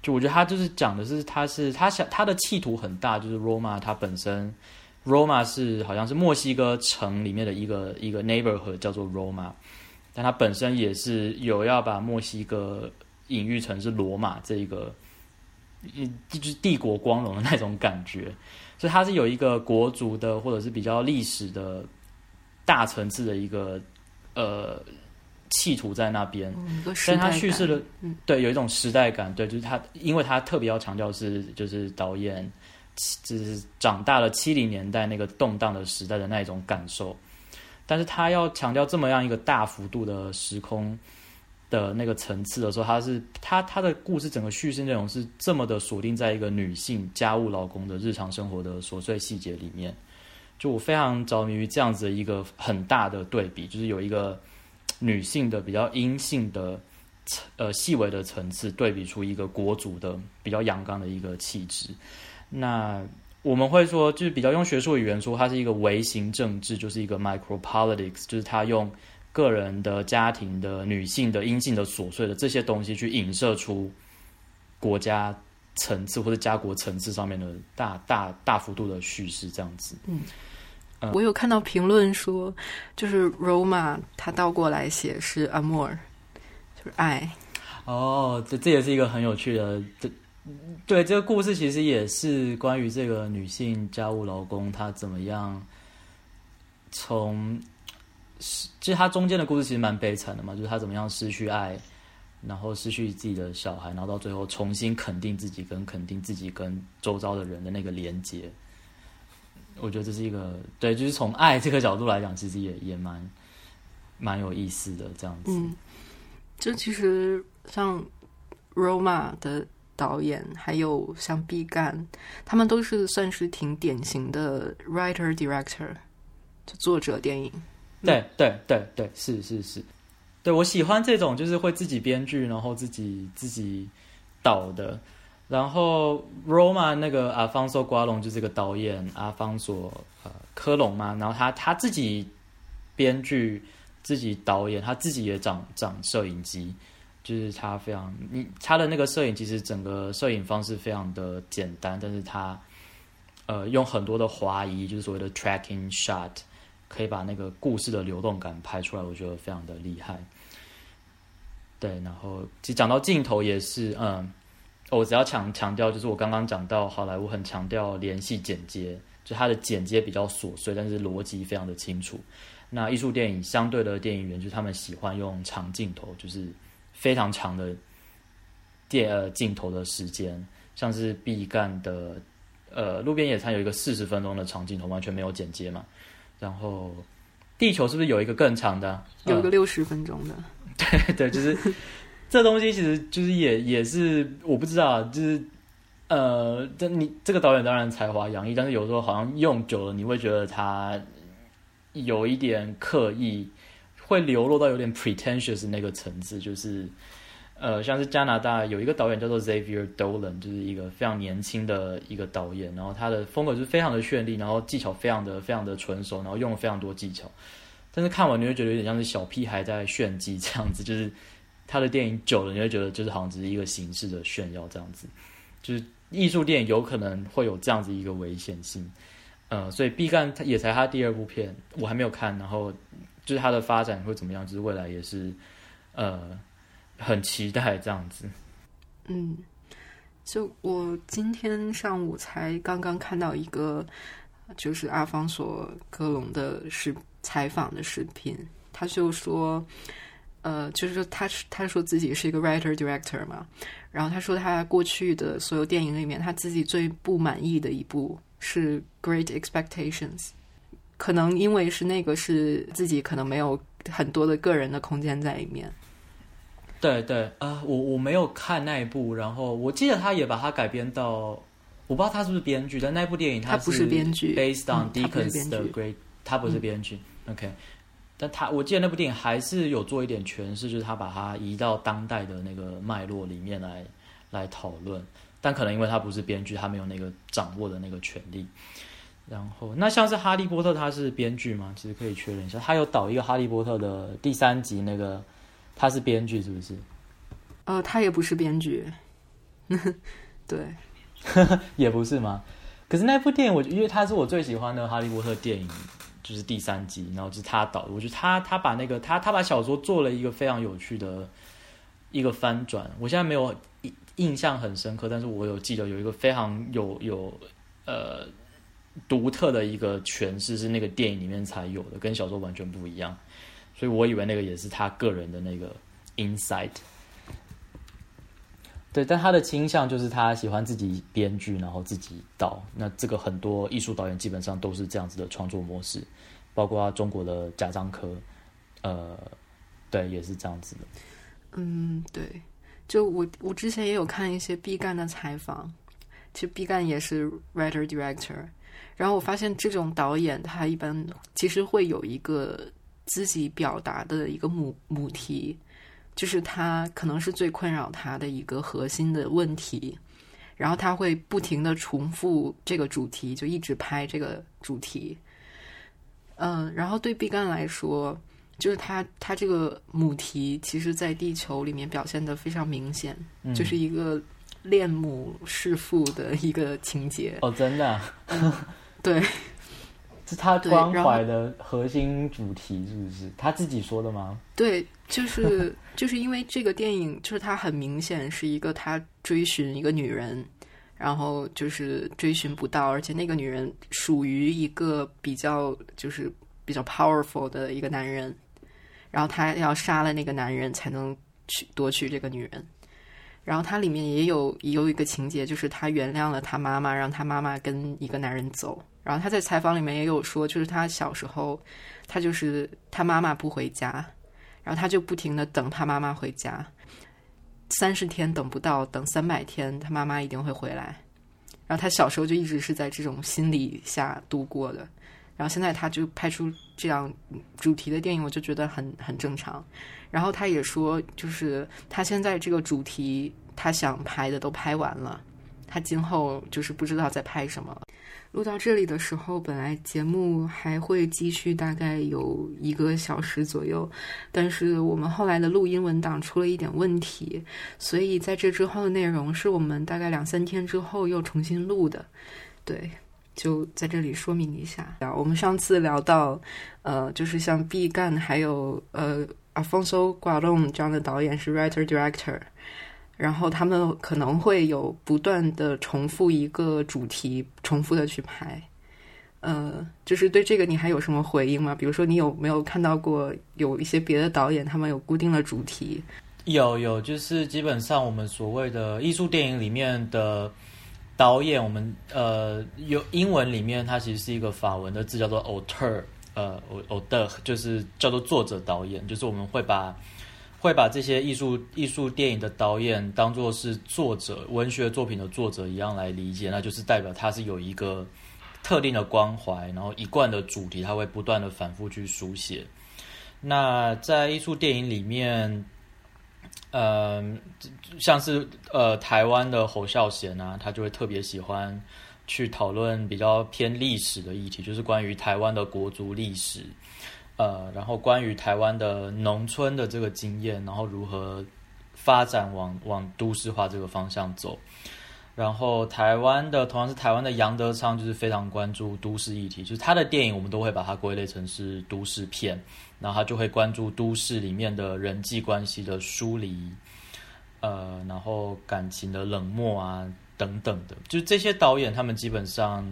就我觉得他就是讲的是，他是他想他的企图很大，就是 Roma 它本身，Roma 是好像是墨西哥城里面的一个一个 neighborhood 叫做 Roma，但它本身也是有要把墨西哥隐喻成是罗马这一个，就是帝国光荣的那种感觉，所以它是有一个国族的或者是比较历史的大层次的一个呃。企图在那边，但他叙事的，对，有一种时代感，对，就是他，因为他特别要强调是，就是导演，就是长大了七零年代那个动荡的时代的那一种感受，但是他要强调这么样一个大幅度的时空的那个层次的时候，他是他他的故事整个叙事内容是这么的锁定在一个女性家务劳工的日常生活的琐碎细节里面，就我非常着迷于这样子的一个很大的对比，就是有一个。女性的比较阴性的呃细微的层次，对比出一个国族的比较阳刚的一个气质。那我们会说，就是比较用学术语言说，它是一个微型政治，就是一个 micro politics，就是它用个人的家庭的女性的阴性的琐碎的这些东西，去影射出国家层次或者家国层次上面的大大大幅度的叙事，这样子。嗯。我有看到评论说，就是 Roma，它倒过来写是 Amor，就是爱。哦，这这也是一个很有趣的，这对这个故事其实也是关于这个女性家务劳工她怎么样从，其实他中间的故事其实蛮悲惨的嘛，就是他怎么样失去爱，然后失去自己的小孩，然后到最后重新肯定自己跟肯定自己跟周遭的人的那个连接。我觉得这是一个对，就是从爱这个角度来讲，其实也也蛮蛮有意思的这样子。嗯，就其实像 Roma 的导演，还有像毕赣，他们都是算是挺典型的 writer director，就作者电影。对对对对，是是是，对我喜欢这种就是会自己编剧，然后自己自己导的。然后，Roma 那个阿方索瓜隆就这个导演阿方索呃科隆嘛，然后他他自己编剧、自己导演，他自己也掌掌摄影机，就是他非常你他的那个摄影其实整个摄影方式非常的简单，但是他呃用很多的滑移，就是所谓的 tracking shot，可以把那个故事的流动感拍出来，我觉得非常的厉害。对，然后其实讲到镜头也是嗯。我只要强强调，就是我刚刚讲到好莱坞很强调联系剪接，就它的剪接比较琐碎，但是逻辑非常的清楚。那艺术电影相对的电影人，就是他们喜欢用长镜头，就是非常长的电呃镜头的时间，像是毕赣的呃路边野餐有一个四十分钟的长镜头，完全没有剪接嘛。然后地球是不是有一个更长的？有个六十分钟的。对对，就是。这东西其实就是也也是我不知道，就是呃，这你这个导演当然才华洋溢，但是有时候好像用久了，你会觉得他有一点刻意，会流落到有点 pretentious 那个层次，就是呃，像是加拿大有一个导演叫做 Xavier Dolan，就是一个非常年轻的一个导演，然后他的风格就是非常的绚丽，然后技巧非常的非常的纯熟，然后用了非常多技巧，但是看完你会觉得有点像是小屁孩在炫技这样子，就是。他的电影久了，你会觉得就是好像只是一个形式的炫耀这样子，就是艺术电影有可能会有这样子一个危险性，呃，所以毕赣他也才他第二部片，我还没有看，然后就是他的发展会怎么样，就是未来也是呃很期待这样子。嗯，就我今天上午才刚刚看到一个，就是阿方索科隆的视采访的视频，他就说。呃，就是说他他说自己是一个 writer director 嘛，然后他说他过去的所有电影里面，他自己最不满意的一部是 Great Expectations，可能因为是那个是自己可能没有很多的个人的空间在里面，对对，呃，我我没有看那一部，然后我记得他也把它改编到，我不知道他是不是编剧，但那部电影他不是编剧，based on 嗯他不是 Dickens 的编剧。Great，他不是编剧，OK，但他我记得那部电影还是有做一点诠释，就是他把它移到当代的那个脉络里面来来讨论，但可能因为他不是编剧，他没有那个掌握的那个权利。然后，那像是《哈利波特》，他是编剧吗？其实可以确认一下，他有导一个《哈利波特》的第三集，那个他是编剧是不是？呃，他也不是编剧，对，也不是吗？可是那部电影我，因为他是我最喜欢的《哈利波特》电影，就是第三集，然后就是他导的。我觉得他他把那个他他把小说做了一个非常有趣的一个翻转。我现在没有印印象很深刻，但是我有记得有一个非常有有呃独特的一个诠释，是那个电影里面才有的，跟小说完全不一样。所以我以为那个也是他个人的那个 insight。对，但他的倾向就是他喜欢自己编剧，然后自己导。那这个很多艺术导演基本上都是这样子的创作模式，包括中国的贾樟柯，呃，对，也是这样子的。嗯，对，就我我之前也有看一些毕赣的采访，其实毕赣也是 writer director，然后我发现这种导演他一般其实会有一个自己表达的一个母母题。就是他可能是最困扰他的一个核心的问题，然后他会不停的重复这个主题，就一直拍这个主题。嗯，然后对毕赣来说，就是他他这个母题，其实在地球里面表现的非常明显，就是一个恋母弑父的一个情节。哦，真的？对，是他关怀的核心主题，是不是他自己说的吗？对。就是 就是因为这个电影，就是他很明显是一个他追寻一个女人，然后就是追寻不到，而且那个女人属于一个比较就是比较 powerful 的一个男人，然后他要杀了那个男人才能去夺取这个女人，然后它里面也有也有一个情节，就是他原谅了他妈妈，让他妈妈跟一个男人走，然后他在采访里面也有说，就是他小时候他就是他妈妈不回家。然后他就不停的等他妈妈回家，三十天等不到，等三百天，他妈妈一定会回来。然后他小时候就一直是在这种心理下度过的。然后现在他就拍出这样主题的电影，我就觉得很很正常。然后他也说，就是他现在这个主题，他想拍的都拍完了，他今后就是不知道在拍什么了。录到这里的时候，本来节目还会继续大概有一个小时左右，但是我们后来的录音文档出了一点问题，所以在这之后的内容是我们大概两三天之后又重新录的。对，就在这里说明一下。我们上次聊到，呃，就是像毕赣还有呃阿方索·瓜隆这样的导演是 writer director。然后他们可能会有不断的重复一个主题，重复的去拍。呃，就是对这个你还有什么回应吗？比如说，你有没有看到过有一些别的导演他们有固定的主题？有有，就是基本上我们所谓的艺术电影里面的导演，我们呃有英文里面它其实是一个法文的字叫做 auteur，呃，auteur 就是叫做作者导演，就是我们会把。会把这些艺术艺术电影的导演当做是作者文学作品的作者一样来理解，那就是代表他是有一个特定的关怀，然后一贯的主题，他会不断的反复去书写。那在艺术电影里面，呃，像是呃台湾的侯孝贤啊，他就会特别喜欢去讨论比较偏历史的议题，就是关于台湾的国族历史。呃，然后关于台湾的农村的这个经验，然后如何发展往往都市化这个方向走，然后台湾的同样是台湾的杨德昌，就是非常关注都市议题，就是他的电影我们都会把它归类成是都市片，然后他就会关注都市里面的人际关系的疏离，呃，然后感情的冷漠啊等等的，就这些导演他们基本上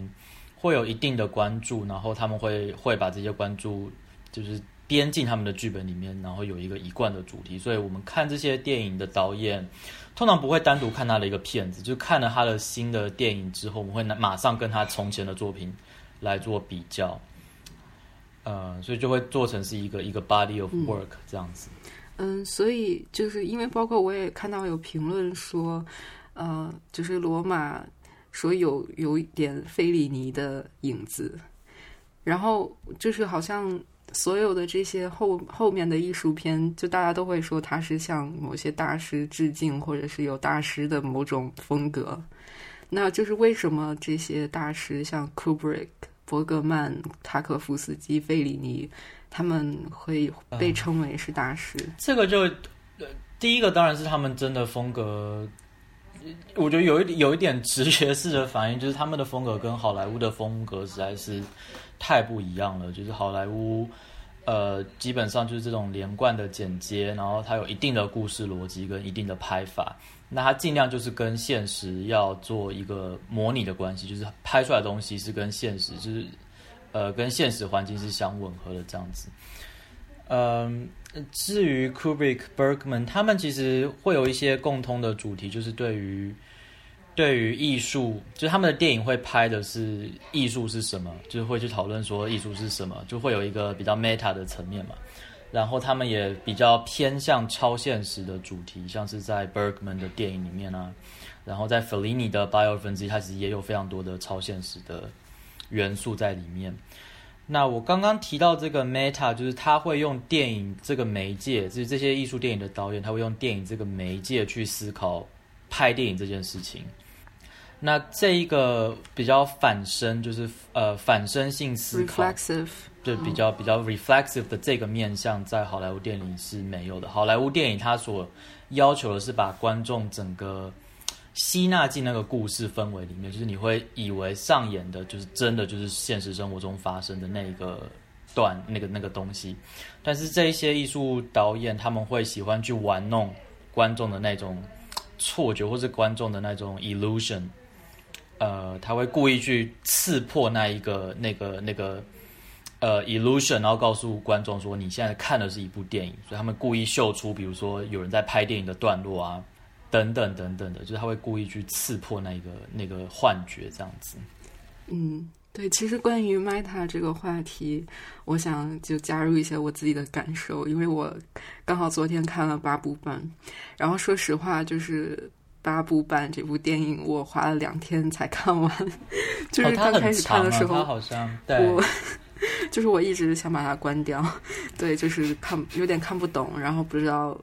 会有一定的关注，然后他们会会把这些关注。就是编进他们的剧本里面，然后有一个一贯的主题，所以我们看这些电影的导演，通常不会单独看他的一个片子，就看了他的新的电影之后，我们会马上跟他从前的作品来做比较，呃，所以就会做成是一个一个 body of work 这样子。嗯，所以就是因为包括我也看到有评论说，呃，就是罗马说有有一点费里尼的影子，然后就是好像所有的这些后后面的艺术片，就大家都会说他是向某些大师致敬，或者是有大师的某种风格。那就是为什么这些大师像 Kubrick、伯格曼、塔可夫斯基、费里尼。他们会被称为是大师，这个就呃，第一个当然是他们真的风格，我觉得有一有一点直觉式的反应，就是他们的风格跟好莱坞的风格实在是太不一样了。就是好莱坞，呃，基本上就是这种连贯的剪接，然后它有一定的故事逻辑跟一定的拍法，那它尽量就是跟现实要做一个模拟的关系，就是拍出来的东西是跟现实就是。呃，跟现实环境是相吻合的这样子。嗯，至于 Kubrick、Bergman，他们其实会有一些共通的主题，就是对于对于艺术，就是他们的电影会拍的是艺术是什么，就是会去讨论说艺术是什么，就会有一个比较 meta 的层面嘛。然后他们也比较偏向超现实的主题，像是在 Bergman 的电影里面啊，然后在 Fellini 的八二分之一，它其实也有非常多的超现实的。元素在里面。那我刚刚提到这个 meta，就是他会用电影这个媒介，就是这些艺术电影的导演，他会用电影这个媒介去思考拍电影这件事情。那这一个比较反身，就是呃反身性思考，就比较比较 reflexive 的这个面向，在好莱坞电影是没有的。好莱坞电影它所要求的是把观众整个。吸纳进那个故事氛围里面，就是你会以为上演的就是真的就是现实生活中发生的那个段那个那个东西，但是这一些艺术导演他们会喜欢去玩弄观众的那种错觉，或是观众的那种 illusion，呃，他会故意去刺破那一个那个那个呃 illusion，然后告诉观众说你现在看的是一部电影，所以他们故意秀出，比如说有人在拍电影的段落啊。等等等等的，就是他会故意去刺破那个那个幻觉，这样子。嗯，对。其实关于 Meta 这个话题，我想就加入一些我自己的感受，因为我刚好昨天看了八部半，然后说实话，就是八部半这部电影，我花了两天才看完。就是刚开始看的时候，好像我 就是我一直想把它关掉，对，就是看有点看不懂，然后不知道。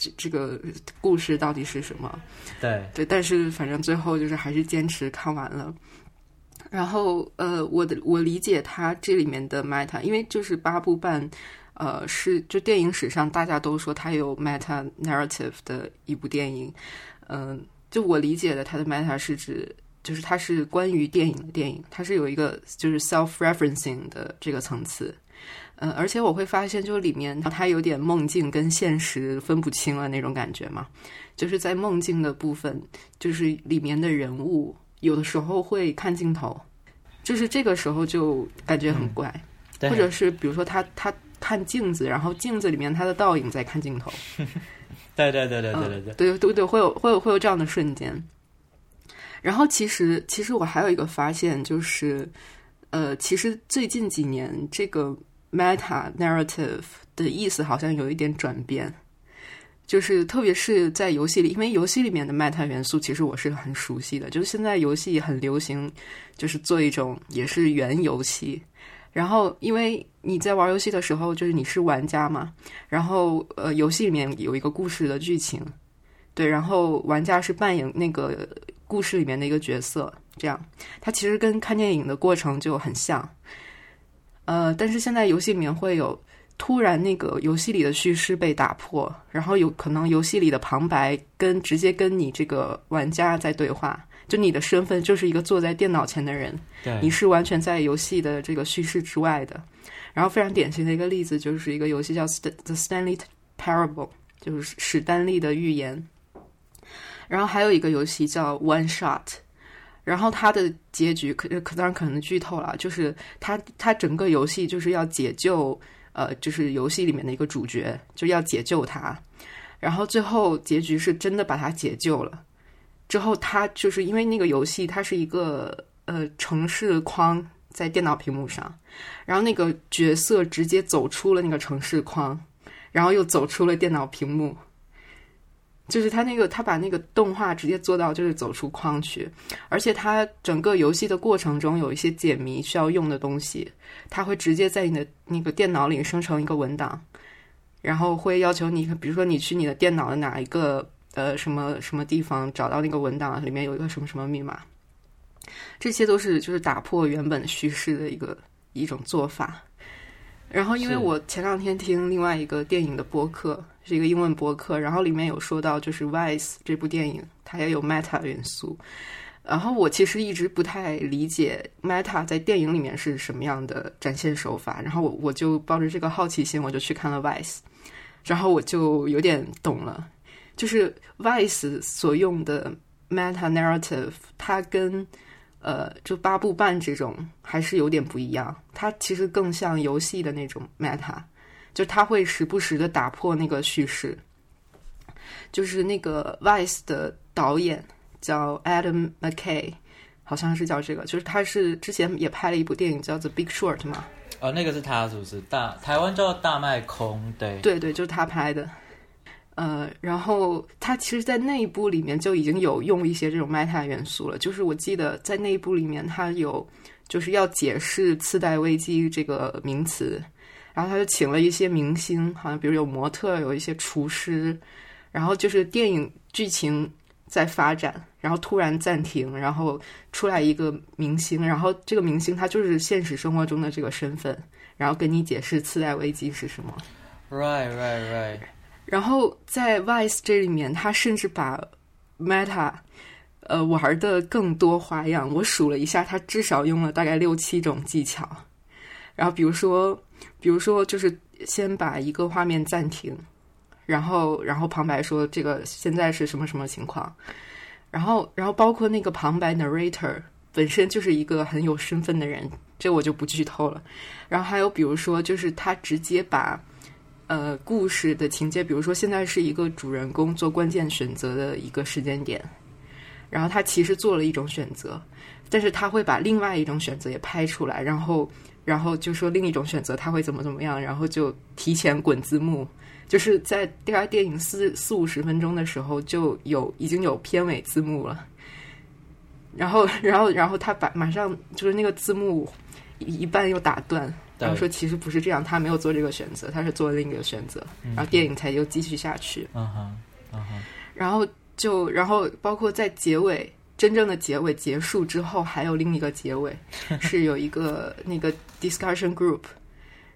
这这个故事到底是什么？对对，但是反正最后就是还是坚持看完了。然后呃，我的我理解他这里面的 meta，因为就是八部半，呃，是就电影史上大家都说它有 meta narrative 的一部电影。嗯，就我理解的，它的 meta 是指就是它是关于电影的电影，它是有一个就是 self referencing 的这个层次。嗯而且我会发现就里面他有点梦境跟现实分不清了那种感觉嘛。就是在梦境的部分就是里面的人物有的时候会看镜头就是这个时候就感觉很怪或者是比如说他他看镜子然后镜子里面他的倒影在看镜头对对对对对对对。对对对会有会有会有这样的瞬间。然后其实其实我还有一个发现就是呃其实最近几年这个 meta narrative 的意思好像有一点转变，就是特别是在游戏里，因为游戏里面的 meta 元素其实我是很熟悉的。就是现在游戏很流行，就是做一种也是原游戏。然后因为你在玩游戏的时候，就是你是玩家嘛，然后呃，游戏里面有一个故事的剧情，对，然后玩家是扮演那个故事里面的一个角色，这样，它其实跟看电影的过程就很像。呃，但是现在游戏里面会有突然那个游戏里的叙事被打破，然后有可能游戏里的旁白跟直接跟你这个玩家在对话，就你的身份就是一个坐在电脑前的人，你是完全在游戏的这个叙事之外的。然后非常典型的一个例子就是一个游戏叫《The Stanley Parable》，就是史丹利的预言。然后还有一个游戏叫《One Shot》。然后他的结局可可当然可能剧透了，就是他他整个游戏就是要解救呃，就是游戏里面的一个主角，就要解救他。然后最后结局是真的把他解救了。之后他就是因为那个游戏它是一个呃城市框在电脑屏幕上，然后那个角色直接走出了那个城市框，然后又走出了电脑屏幕。就是他那个，他把那个动画直接做到就是走出框去，而且他整个游戏的过程中有一些解谜需要用的东西，他会直接在你的那个电脑里生成一个文档，然后会要求你，比如说你去你的电脑的哪一个呃什么什么地方找到那个文档里面有一个什么什么密码，这些都是就是打破原本叙事的一个一种做法。然后，因为我前两天听另外一个电影的播客，是一个英文播客，然后里面有说到，就是《Vice》这部电影，它也有 Meta 元素。然后我其实一直不太理解 Meta 在电影里面是什么样的展现手法，然后我我就抱着这个好奇心，我就去看了《Vice》，然后我就有点懂了，就是《Vice》所用的 Meta Narrative，它跟呃，就八部半这种还是有点不一样。它其实更像游戏的那种 meta，就它会时不时的打破那个叙事。就是那个 Vice 的导演叫 Adam McKay，好像是叫这个。就是他是之前也拍了一部电影叫《The Big Short》嘛。哦，那个是他是不是？大台湾叫大麦空，对对对，就是他拍的。呃，然后他其实，在那一部里面就已经有用一些这种 meta 元素了。就是我记得在那一部里面，他有就是要解释次贷危机这个名词，然后他就请了一些明星，好像比如有模特，有一些厨师，然后就是电影剧情在发展，然后突然暂停，然后出来一个明星，然后这个明星他就是现实生活中的这个身份，然后跟你解释次贷危机是什么。Right, right, right. 然后在 Vice 这里面，他甚至把 Meta 呃玩的更多花样。我数了一下，他至少用了大概六七种技巧。然后比如说，比如说就是先把一个画面暂停，然后然后旁白说这个现在是什么什么情况，然后然后包括那个旁白 narrator 本身就是一个很有身份的人，这我就不剧透了。然后还有比如说，就是他直接把。呃，故事的情节，比如说现在是一个主人公做关键选择的一个时间点，然后他其实做了一种选择，但是他会把另外一种选择也拍出来，然后，然后就说另一种选择他会怎么怎么样，然后就提前滚字幕，就是在第二电影四四五十分钟的时候就有已经有片尾字幕了，然后，然后，然后他把马上就是那个字幕一半又打断。然后说其实不是这样，他没有做这个选择，他是做另一个选择，然后电影才又继续下去。嗯哼，嗯哼。然后就然后包括在结尾真正的结尾结束之后，还有另一个结尾，是有一个那个 discussion group，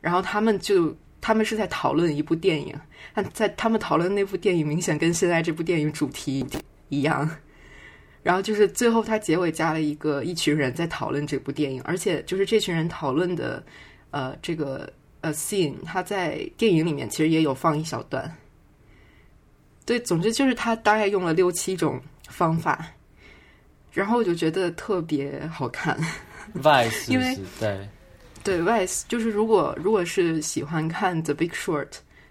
然后他们就他们是在讨论一部电影，但在他们讨论那部电影明显跟现在这部电影主题一样。然后就是最后他结尾加了一个一群人在讨论这部电影，而且就是这群人讨论的。呃，这个呃，scene，他在电影里面其实也有放一小段。对，总之就是他大概用了六七种方法，然后我就觉得特别好看。Vice，因为对对 Vice，就是如果如果是喜欢看 The Big Short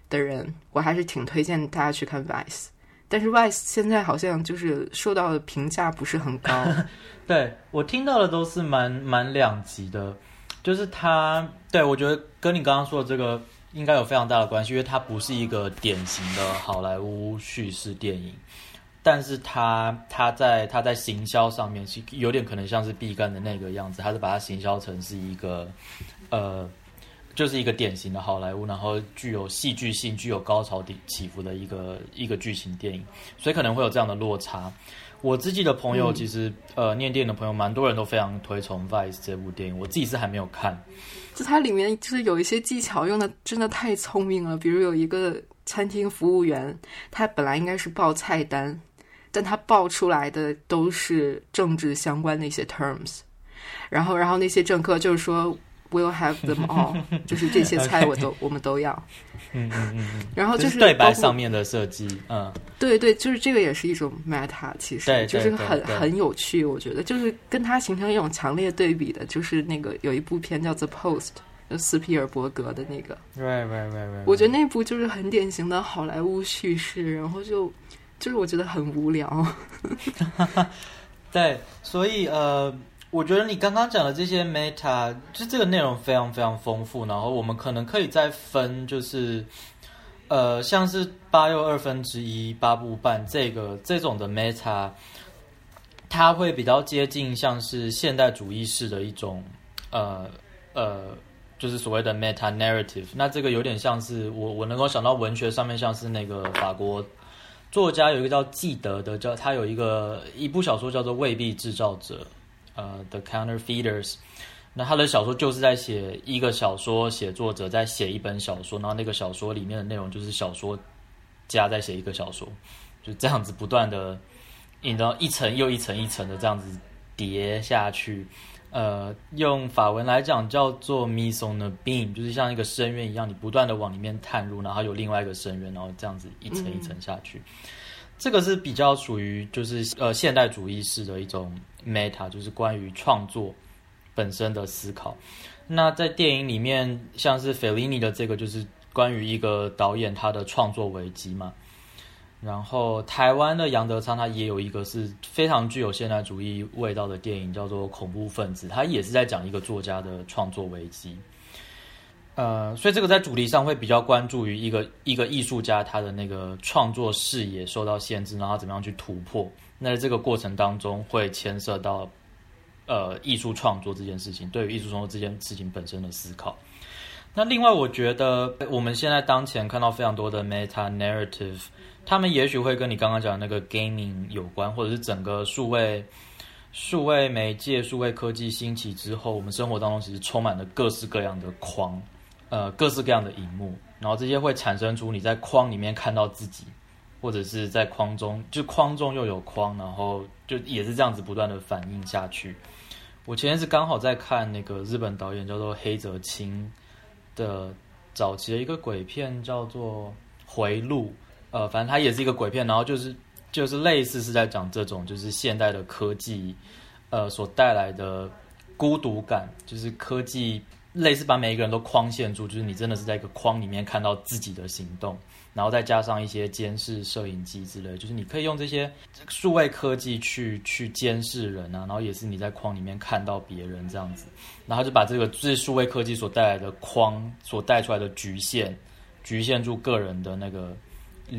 的人，我还是挺推荐大家去看 Vice。但是 Vice 现在好像就是受到的评价不是很高。对我听到的都是蛮蛮两极的。就是他，对我觉得跟你刚刚说的这个应该有非常大的关系，因为它不是一个典型的好莱坞叙事电影，但是它它在它在行销上面是有点可能像是毕赣的那个样子，它是把它行销成是一个呃，就是一个典型的好莱坞，然后具有戏剧性、具有高潮起起伏的一个一个剧情电影，所以可能会有这样的落差。我自己的朋友其实，呃，念电影的朋友蛮多人都非常推崇《Vice》这部电影。我自己是还没有看，就它里面就是有一些技巧用的真的太聪明了。比如有一个餐厅服务员，他本来应该是报菜单，但他报出来的都是政治相关的一些 terms，然后，然后那些政客就是说。We'll have them all，就是这些菜我都 我们都要。嗯嗯嗯嗯。然后就是对白上面的设计，嗯，对对，就是这个也是一种 meta，其实就是很很有趣。我觉得就是跟它形成一种强烈对比的，就是那个有一部片叫《The Post》，就斯皮尔伯格的那个。Right right right right。我觉得那部就是很典型的好莱坞叙事，然后就就是我觉得很无聊。对，所以呃。我觉得你刚刚讲的这些 meta，就这个内容非常非常丰富，然后我们可能可以再分，就是，呃，像是八又二分之一、八部半这个这种的 meta，它会比较接近像是现代主义式的一种呃呃，就是所谓的 meta narrative。那这个有点像是我我能够想到文学上面像是那个法国作家有一个叫纪德的，叫他有一个一部小说叫做《未必制造者》，呃，The Counterfeiters。那他的小说就是在写一个小说写作者在写一本小说，然后那个小说里面的内容就是小说家在写一个小说，就这样子不断的，你知道一层又一层一层的这样子叠下去。呃，用法文来讲叫做 mise on the beam，就是像一个深渊一样，你不断的往里面探入，然后有另外一个深渊，然后这样子一层一层下去。这个是比较属于就是呃现代主义式的一种 meta，就是关于创作。本身的思考，那在电影里面，像是费里尼的这个，就是关于一个导演他的创作危机嘛。然后台湾的杨德昌他也有一个是非常具有现代主义味道的电影，叫做《恐怖分子》，他也是在讲一个作家的创作危机。呃，所以这个在主题上会比较关注于一个一个艺术家他的那个创作视野受到限制，然后怎么样去突破。那在这个过程当中会牵涉到。呃，艺术创作这件事情，对于艺术创作这件事情本身的思考。那另外，我觉得我们现在当前看到非常多的 meta narrative，他们也许会跟你刚刚讲的那个 gaming 有关，或者是整个数位数位媒介、数位科技兴起之后，我们生活当中其实充满了各式各样的框，呃，各式各样的荧幕，然后这些会产生出你在框里面看到自己。或者是在框中，就框中又有框，然后就也是这样子不断的反映下去。我前天是刚好在看那个日本导演叫做黑泽清的早期的一个鬼片，叫做《回路》。呃，反正它也是一个鬼片，然后就是就是类似是在讲这种就是现代的科技呃所带来的孤独感，就是科技类似把每一个人都框限住，就是你真的是在一个框里面看到自己的行动。然后再加上一些监视摄影机之类，就是你可以用这些数位科技去去监视人啊，然后也是你在框里面看到别人这样子，然后就把这个这数位科技所带来的框所带出来的局限，局限住个人的那个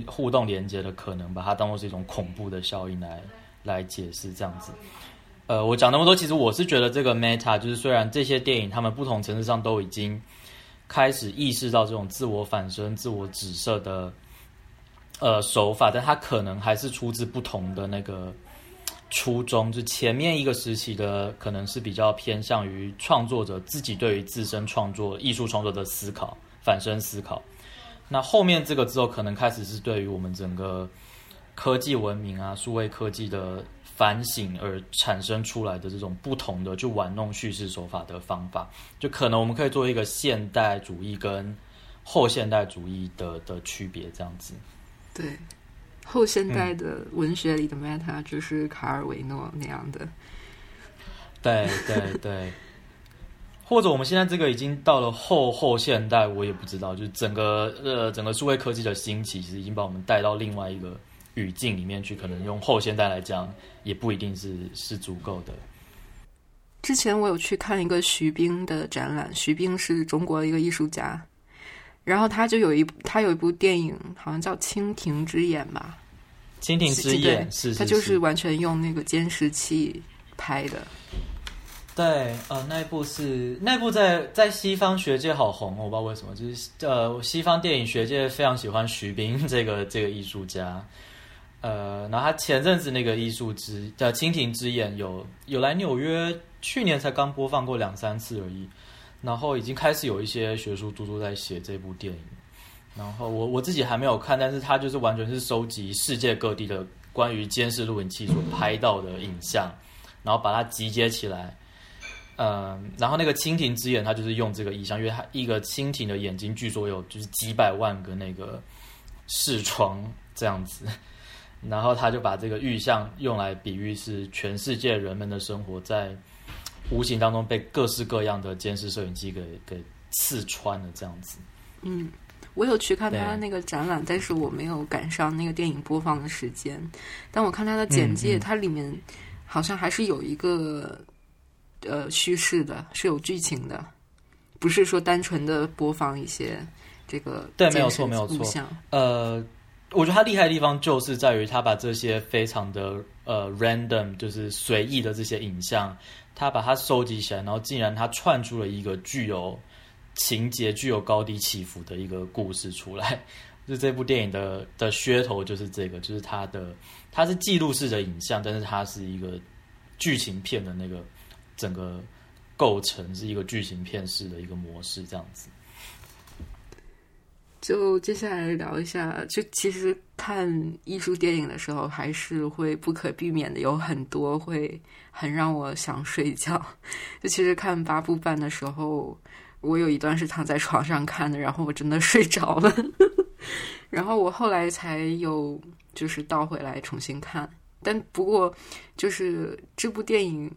互动连接的可能，把它当做是一种恐怖的效应来来解释这样子。呃，我讲那么多，其实我是觉得这个 Meta 就是虽然这些电影他们不同层次上都已经。开始意识到这种自我反身、自我指涉的呃手法，但它可能还是出自不同的那个初衷。就前面一个时期的，可能是比较偏向于创作者自己对于自身创作、艺术创作的思考、反身思考。那后面这个之后，可能开始是对于我们整个科技文明啊、数位科技的。反省而产生出来的这种不同的就玩弄叙事手法的方法，就可能我们可以做一个现代主义跟后现代主义的的区别，这样子。对，后现代的文学里的 meta 就是卡尔维诺那样的。对对对，或者我们现在这个已经到了后后现代，我也不知道，就是整个呃整个数位科技的兴起，其实已经把我们带到另外一个。语境里面去，可能用后现代来讲，也不一定是是足够的。之前我有去看一个徐冰的展览，徐冰是中国的一个艺术家，然后他就有一他有一部电影，好像叫《蜻蜓之眼》吧，《蜻蜓之眼》是他就是完全用那个监视器拍的。对，呃，那一部是那一部在在西方学界好红，我不知道为什么，就是呃，西方电影学界非常喜欢徐冰这个这个艺术家。呃，然后他前阵子那个艺术之叫《蜻蜓之眼》有有来纽约，去年才刚播放过两三次而已，然后已经开始有一些学术著作在写这部电影，然后我我自己还没有看，但是他就是完全是收集世界各地的关于监视录影器所拍到的影像，然后把它集结起来，嗯，然后那个蜻蜓之眼，它就是用这个意象，因为它一个蜻蜓的眼睛，据说有就是几百万个那个视窗这样子。然后他就把这个玉像用来比喻是全世界人们的生活在无形当中被各式各样的监视摄影机给给刺穿了这样子。嗯，我有去看他那个展览，但是我没有赶上那个电影播放的时间。但我看他的简介，它里面好像还是有一个呃叙事的，是有剧情的，不是说单纯的播放一些这个对，没有错，没有错。呃，我觉得他厉害的地方就是在于他把这些非常的呃 random，就是随意的这些影像，他把它收集起来，然后竟然他串出了一个具有情节、具有高低起伏的一个故事出来。就这部电影的的噱头就是这个，就是它的它是记录式的影像，但是它是一个剧情片的那个整个构成是一个剧情片式的一个模式，这样子。就接下来聊一下，就其实看艺术电影的时候，还是会不可避免的有很多会很让我想睡觉。就其实看八部半的时候，我有一段是躺在床上看的，然后我真的睡着了。然后我后来才有就是倒回来重新看，但不过就是这部电影，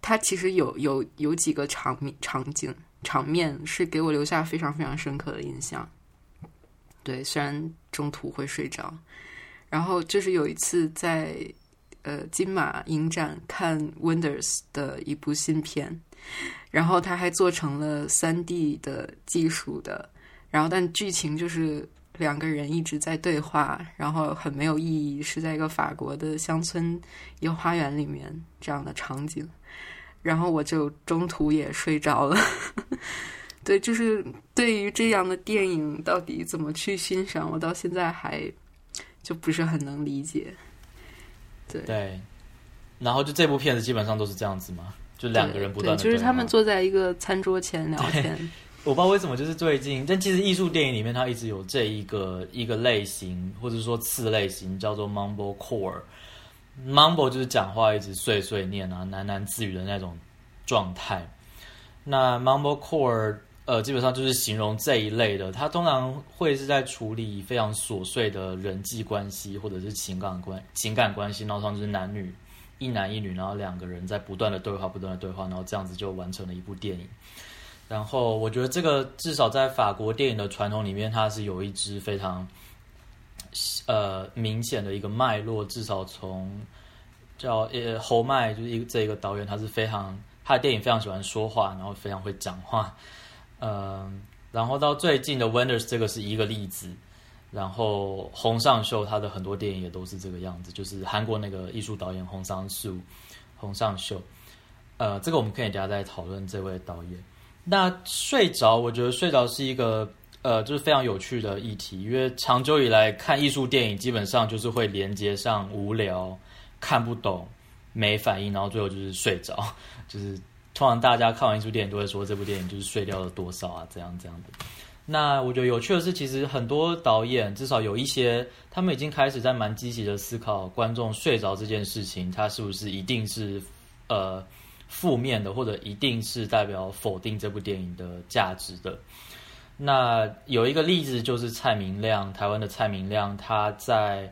它其实有有有几个场面场景场面是给我留下非常非常深刻的印象。对，虽然中途会睡着，然后就是有一次在呃金马影展看 Wonders 的一部新片，然后他还做成了三 D 的技术的，然后但剧情就是两个人一直在对话，然后很没有意义，是在一个法国的乡村一个花园里面这样的场景，然后我就中途也睡着了。对，就是对于这样的电影，到底怎么去欣赏，我到现在还就不是很能理解。对对，然后就这部片子基本上都是这样子嘛，就两个人不断的，就是他们坐在一个餐桌前聊天。我不知道为什么，就是最近，但其实艺术电影里面它一直有这一个一个类型，或者说次类型，叫做 mumble core。mumble 就是讲话一直碎碎念啊，喃喃自语的那种状态。那 mumble core。呃，基本上就是形容这一类的，他通常会是在处理非常琐碎的人际关系或者是情感关情感关系，然后通常就是男女一男一女，然后两个人在不断的对话，不断的对话，然后这样子就完成了一部电影。然后我觉得这个至少在法国电影的传统里面，它是有一支非常呃明显的一个脉络，至少从叫呃侯麦就是一这一个导演，他是非常他的电影非常喜欢说话，然后非常会讲话。嗯，然后到最近的《Wonders》这个是一个例子，然后洪尚秀他的很多电影也都是这个样子，就是韩国那个艺术导演洪尚秀，洪尚秀，呃，这个我们可以等下再讨论这位导演。那睡着，我觉得睡着是一个呃，就是非常有趣的议题，因为长久以来看艺术电影，基本上就是会连接上无聊、看不懂、没反应，然后最后就是睡着，就是。通常大家看完一部电影都会说这部电影就是睡掉了多少啊，这样这样的。那我觉得有趣的是，其实很多导演至少有一些，他们已经开始在蛮积极的思考观众睡着这件事情，它是不是一定是呃负面的，或者一定是代表否定这部电影的价值的。那有一个例子就是蔡明亮，台湾的蔡明亮，他在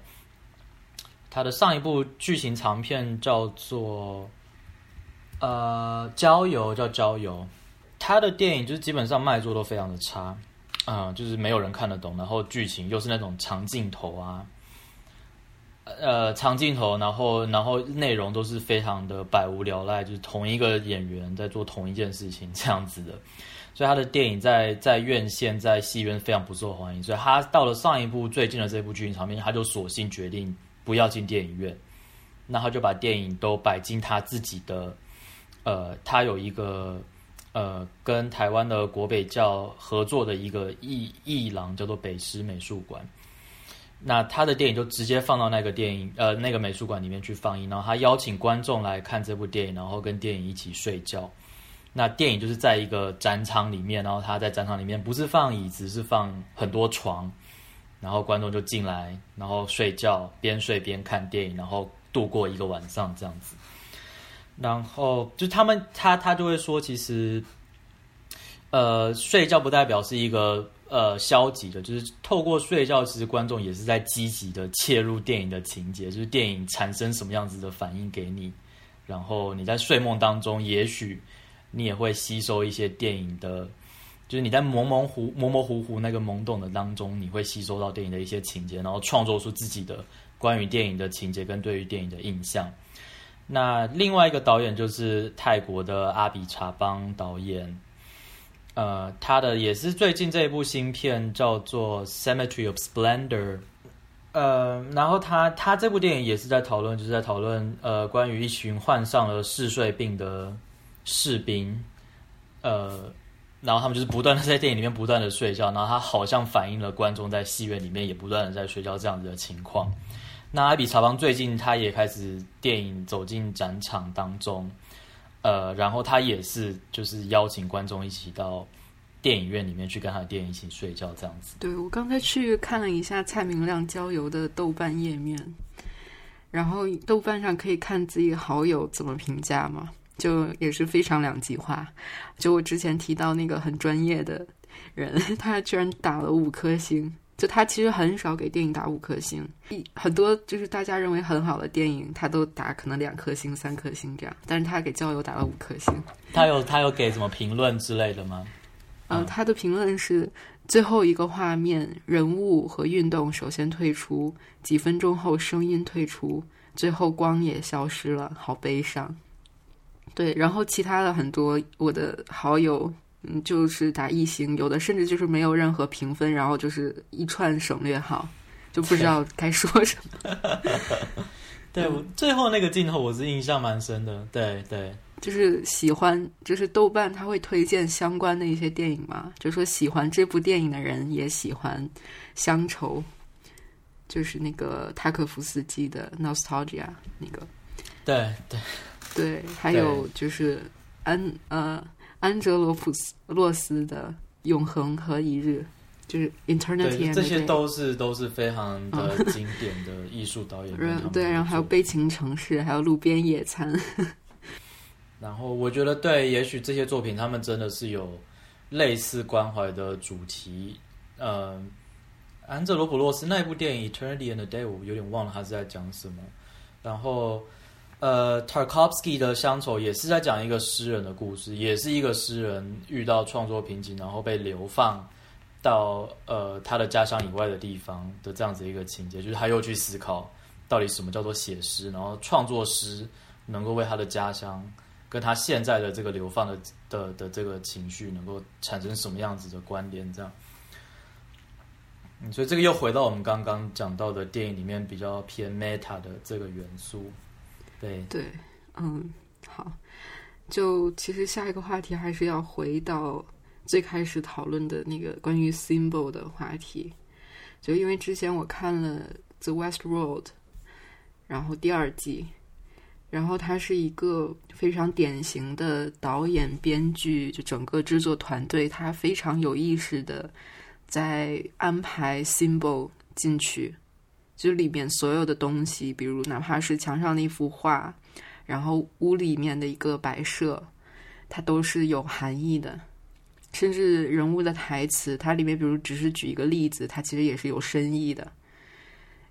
他的上一部剧情长片叫做。呃，郊游叫郊游，他的电影就是基本上卖座都非常的差，啊，就是没有人看得懂，然后剧情又是那种长镜头啊，呃，长镜头，然后然后内容都是非常的百无聊赖，就是同一个演员在做同一件事情这样子的，所以他的电影在在院线在戏院非常不受欢迎，所以他到了上一部最近的这部剧情场面，他就索性决定不要进电影院，那他就把电影都摆进他自己的。呃，他有一个呃，跟台湾的国北教合作的一个艺艺廊，叫做北师美术馆。那他的电影就直接放到那个电影呃那个美术馆里面去放映，然后他邀请观众来看这部电影，然后跟电影一起睡觉。那电影就是在一个展场里面，然后他在展场里面不是放椅子，是放很多床，然后观众就进来，然后睡觉，边睡边看电影，然后度过一个晚上这样子。然后就他们，他他就会说，其实，呃，睡觉不代表是一个呃消极的，就是透过睡觉，其实观众也是在积极的切入电影的情节，就是电影产生什么样子的反应给你，然后你在睡梦当中，也许你也会吸收一些电影的，就是你在模模糊模模糊糊那个懵懂的当中，你会吸收到电影的一些情节，然后创作出自己的关于电影的情节跟对于电影的印象。那另外一个导演就是泰国的阿比查邦导演，呃，他的也是最近这一部新片叫做《Cemetery of Splendor》。呃，然后他他这部电影也是在讨论，就是在讨论呃关于一群患上了嗜睡病的士兵，呃，然后他们就是不断的在电影里面不断的睡觉，然后他好像反映了观众在戏院里面也不断的在睡觉这样子的情况。那艾比查邦最近他也开始电影走进展场当中，呃，然后他也是就是邀请观众一起到。电影院里面去跟他的电影一起睡觉，这样子。对我刚才去看了一下蔡明亮郊游的豆瓣页面，然后豆瓣上可以看自己好友怎么评价嘛，就也是非常两极化。就我之前提到那个很专业的人，他居然打了五颗星。就他其实很少给电影打五颗星，一很多就是大家认为很好的电影，他都打可能两颗星、三颗星这样，但是他给郊游打了五颗星。他有他有给什么评论之类的吗？呃，他的评论是：最后一个画面，人物和运动首先退出，几分钟后声音退出，最后光也消失了，好悲伤。对，然后其他的很多我的好友，嗯，就是打一星，有的甚至就是没有任何评分，然后就是一串省略号，就不知道该说什么。对，我最后那个镜头我是印象蛮深的。对对。就是喜欢，就是豆瓣他会推荐相关的一些电影嘛，就说喜欢这部电影的人也喜欢《乡愁》，就是那个塔可夫斯基的《Nostalgia》那个。对对对，还有就是安呃安哲罗普斯洛斯的《永恒和一日》，就是 Eternity。这些都是都是非常的经典的艺术导演。对，然后还有《悲情城市》，还有《路边野餐》。然后我觉得，对，也许这些作品他们真的是有类似关怀的主题。呃，安哲罗普洛斯那一部电影《Eternity and the Day》，我有点忘了他是在讲什么。然后，呃，Tarkovsky 的《乡愁》也是在讲一个诗人的故事，也是一个诗人遇到创作瓶颈，然后被流放到呃他的家乡以外的地方的这样子一个情节，就是他又去思考到底什么叫做写诗，然后创作诗能够为他的家乡。跟他现在的这个流放的的的这个情绪能够产生什么样子的关联？这样，所以这个又回到我们刚刚讲到的电影里面比较偏 meta 的这个元素。对对，嗯，好，就其实下一个话题还是要回到最开始讨论的那个关于 symbol 的话题。就因为之前我看了《The West Road》，然后第二季。然后他是一个非常典型的导演、编剧，就整个制作团队，他非常有意识的在安排 symbol 进去，就里面所有的东西，比如哪怕是墙上的一幅画，然后屋里面的一个摆设，它都是有含义的，甚至人物的台词，它里面比如只是举一个例子，它其实也是有深意的。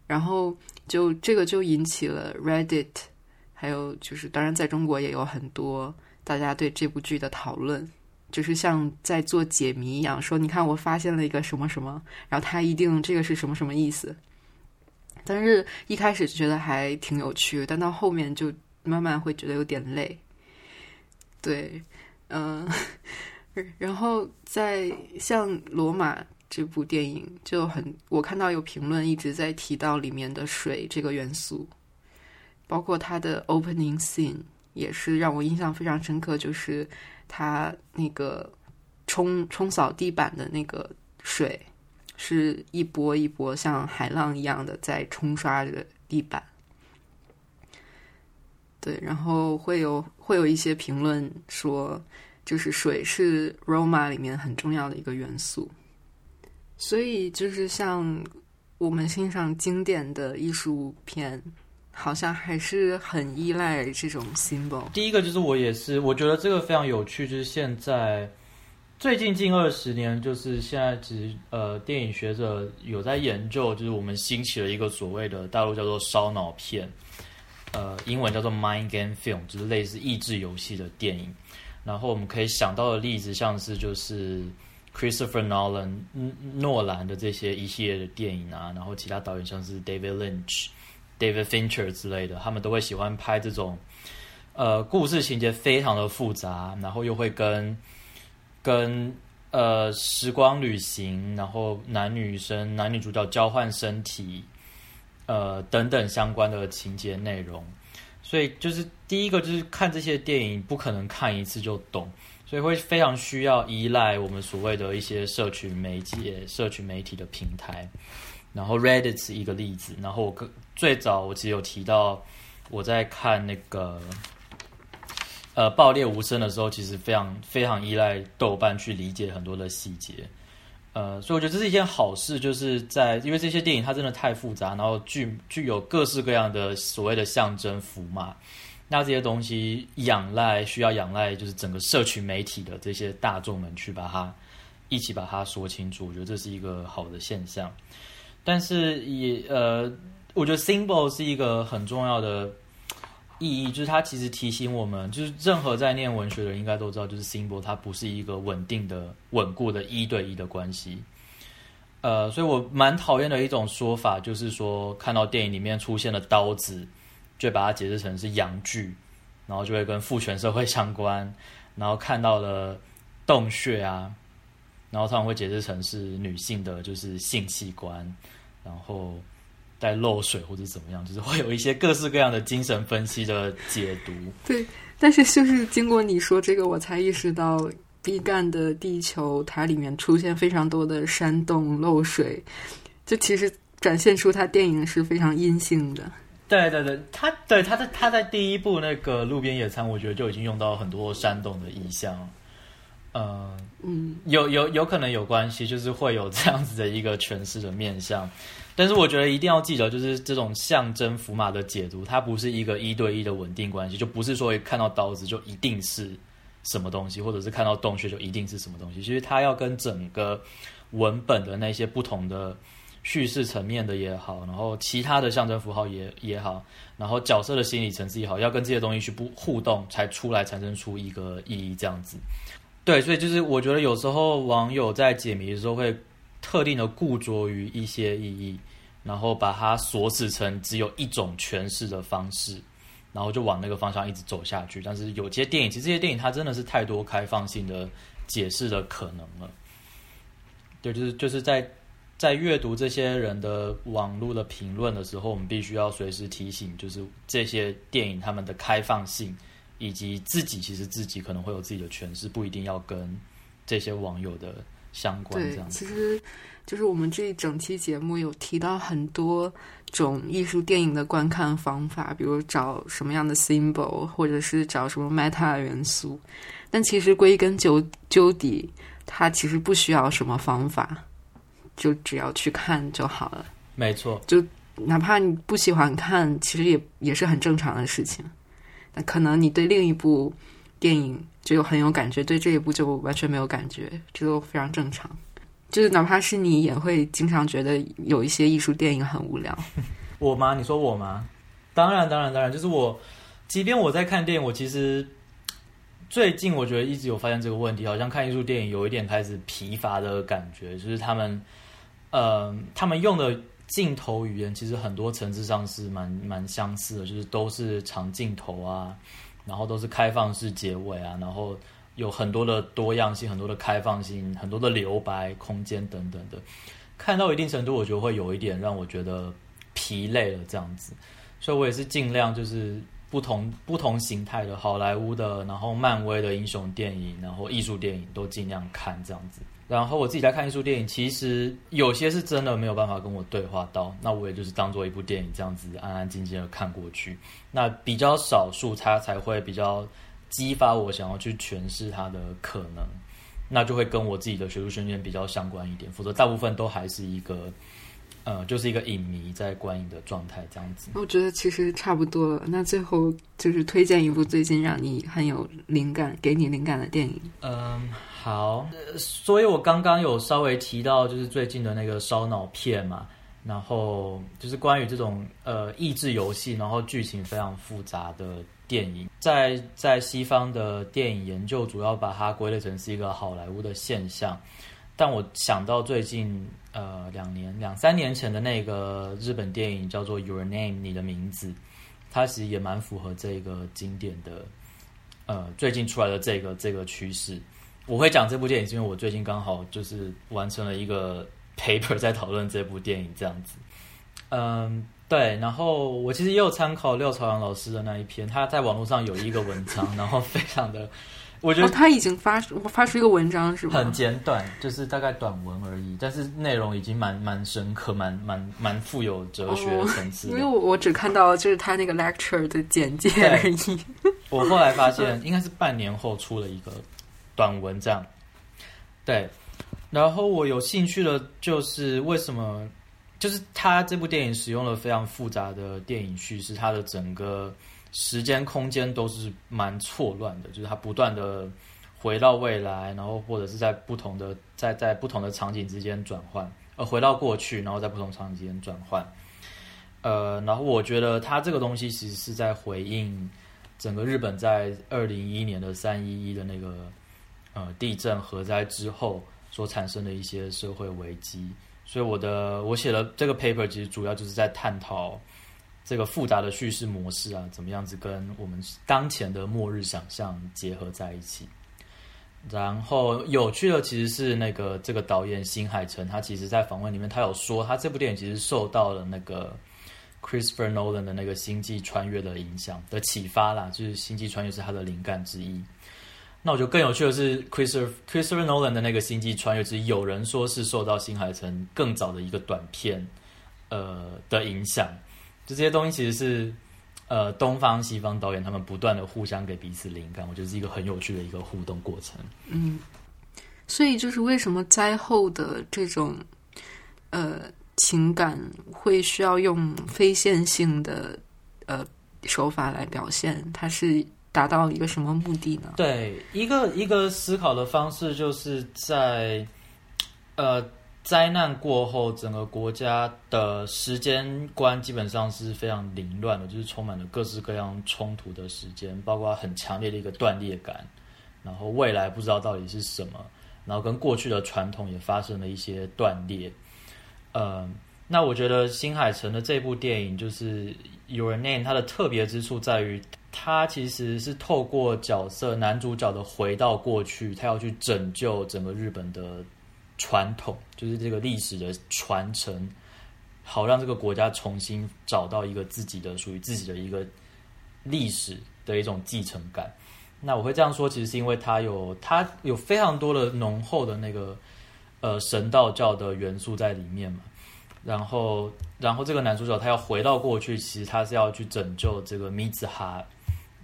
然后就这个就引起了 Reddit。还有就是，当然，在中国也有很多大家对这部剧的讨论，就是像在做解谜一样，说你看我发现了一个什么什么，然后他一定这个是什么什么意思。但是一开始觉得还挺有趣，但到后面就慢慢会觉得有点累。对，嗯，然后在像《罗马》这部电影，就很我看到有评论一直在提到里面的水这个元素。包括他的 opening scene 也是让我印象非常深刻，就是他那个冲冲扫地板的那个水，是一波一波像海浪一样的在冲刷着地板。对，然后会有会有一些评论说，就是水是 Roma 里面很重要的一个元素，所以就是像我们欣赏经典的艺术片。好像还是很依赖这种 symbol。第一个就是我也是，我觉得这个非常有趣，就是现在最近近二十年，就是现在其实呃，电影学者有在研究，就是我们兴起了一个所谓的大陆叫做烧脑片，呃，英文叫做 mind game film，就是类似益智游戏的电影。然后我们可以想到的例子，像是就是 Christopher Nolan 诺兰的这些一系列的电影啊，然后其他导演像是 David Lynch。David Fincher 之类的，他们都会喜欢拍这种，呃，故事情节非常的复杂，然后又会跟跟呃时光旅行，然后男女生男女主角交换身体，呃等等相关的情节内容。所以就是第一个就是看这些电影不可能看一次就懂，所以会非常需要依赖我们所谓的一些社群媒介、社群媒体的平台。然后 Reddit 是一个例子，然后我最早我只有提到我在看那个呃《爆裂无声》的时候，其实非常非常依赖豆瓣去理解很多的细节。呃，所以我觉得这是一件好事，就是在因为这些电影它真的太复杂，然后具具有各式各样的所谓的象征符嘛，那这些东西仰赖需要仰赖就是整个社群媒体的这些大众们去把它一起把它说清楚，我觉得这是一个好的现象。但是也呃，我觉得 symbol 是一个很重要的。意义就是它其实提醒我们，就是任何在念文学的人应该都知道，就是 symbol 它不是一个稳定的、稳固的一对一的关系。呃，所以我蛮讨厌的一种说法，就是说看到电影里面出现的刀子，就把它解释成是阳具，然后就会跟父权社会相关；然后看到了洞穴啊，然后他们会解释成是女性的就是性器官，然后。在漏水或者怎么样，就是会有一些各式各样的精神分析的解读。对，但是就是经过你说这个，我才意识到毕赣的《地球》它里面出现非常多的山洞漏水，就其实展现出他电影是非常阴性的。对对对，他对他在他在第一部那个路边野餐，我觉得就已经用到很多山洞的意象。呃，嗯，有有有可能有关系，就是会有这样子的一个诠释的面相。但是我觉得一定要记得，就是这种象征符码的解读，它不是一个一对一的稳定关系，就不是说一看到刀子就一定是什么东西，或者是看到洞穴就一定是什么东西。其实它要跟整个文本的那些不同的叙事层面的也好，然后其他的象征符号也也好，然后角色的心理层次也好，要跟这些东西去不互动，才出来产生出一个意义。这样子，对，所以就是我觉得有时候网友在解谜的时候会。特定的固着于一些意义，然后把它锁死成只有一种诠释的方式，然后就往那个方向一直走下去。但是有些电影，其实这些电影它真的是太多开放性的解释的可能了。对，就是就是在在阅读这些人的网络的评论的时候，我们必须要随时提醒，就是这些电影他们的开放性，以及自己其实自己可能会有自己的诠释，不一定要跟这些网友的。相关这样，其实就是我们这一整期节目有提到很多种艺术电影的观看方法，比如找什么样的 symbol，或者是找什么 meta 元素。但其实归根究究底，它其实不需要什么方法，就只要去看就好了。没错，就哪怕你不喜欢看，其实也也是很正常的事情。那可能你对另一部电影。就有很有感觉，对这一部就完全没有感觉，这都非常正常。就是哪怕是你，也会经常觉得有一些艺术电影很无聊。我吗？你说我吗？当然，当然，当然，就是我。即便我在看电影，我其实最近我觉得一直有发现这个问题，好像看艺术电影有一点开始疲乏的感觉。就是他们，呃，他们用的镜头语言其实很多层次上是蛮蛮相似的，就是都是长镜头啊。然后都是开放式结尾啊，然后有很多的多样性，很多的开放性，很多的留白空间等等的。看到一定程度，我觉得会有一点让我觉得疲累了这样子，所以我也是尽量就是不同不同形态的好莱坞的，然后漫威的英雄电影，然后艺术电影都尽量看这样子。然后我自己在看一出电影，其实有些是真的没有办法跟我对话到，那我也就是当做一部电影这样子安安静静的看过去。那比较少数，它才会比较激发我想要去诠释它的可能，那就会跟我自己的学术训练比较相关一点。否则大部分都还是一个，呃，就是一个影迷在观影的状态这样子。我觉得其实差不多了。那最后就是推荐一部最近让你很有灵感、给你灵感的电影。嗯。好，所以我刚刚有稍微提到，就是最近的那个烧脑片嘛，然后就是关于这种呃益智游戏，然后剧情非常复杂的电影，在在西方的电影研究主要把它归类成是一个好莱坞的现象，但我想到最近呃两年两三年前的那个日本电影叫做《Your Name》你的名字，它其实也蛮符合这个经典的呃最近出来的这个这个趋势。我会讲这部电影，是因为我最近刚好就是完成了一个 paper 在讨论这部电影这样子。嗯，对。然后我其实也有参考廖朝阳老师的那一篇，他在网络上有一个文章，然后非常的，我觉得他已经发发出一个文章是吗？很简短，就是大概短文而已，但是内容已经蛮蛮深刻，蛮蛮蛮富有哲学层次。因为我我只看到就是他那个 lecture 的简介而已。我后来发现，应该是半年后出了一个短文，这样。对，然后我有兴趣的，就是为什么，就是他这部电影使用了非常复杂的电影叙事，它的整个时间空间都是蛮错乱的，就是他不断的回到未来，然后或者是在不同的在在不同的场景之间转换，呃，回到过去，然后在不同场景之间转换。呃，然后我觉得他这个东西其实是在回应。整个日本在二零一一年的三一一的那个呃地震核灾之后所产生的一些社会危机，所以我的我写了这个 paper，其实主要就是在探讨这个复杂的叙事模式啊，怎么样子跟我们当前的末日想象结合在一起。然后有趣的其实是那个这个导演新海诚，他其实在访问里面他有说，他这部电影其实受到了那个。Christopher Nolan 的那个星际穿越的影响的启发啦，就是星际穿越是他的灵感之一。那我觉得更有趣的是，Christopher Christopher Nolan 的那个星际穿越，其实有人说是受到新海诚更早的一个短片呃的影响。就这些东西其实是呃东方西方导演他们不断的互相给彼此灵感，我觉得是一个很有趣的一个互动过程。嗯，所以就是为什么灾后的这种呃。情感会需要用非线性的呃手法来表现，它是达到一个什么目的呢？对，一个一个思考的方式，就是在呃灾难过后，整个国家的时间观基本上是非常凌乱的，就是充满了各式各样冲突的时间，包括很强烈的一个断裂感，然后未来不知道到底是什么，然后跟过去的传统也发生了一些断裂。呃，那我觉得新海诚的这部电影就是《Your Name》，它的特别之处在于，它其实是透过角色男主角的回到过去，他要去拯救整个日本的传统，就是这个历史的传承，好让这个国家重新找到一个自己的属于自己的一个历史的一种继承感。那我会这样说，其实是因为它有它有非常多的浓厚的那个。呃，神道教的元素在里面嘛，然后，然后这个男主角他要回到过去，其实他是要去拯救这个米子哈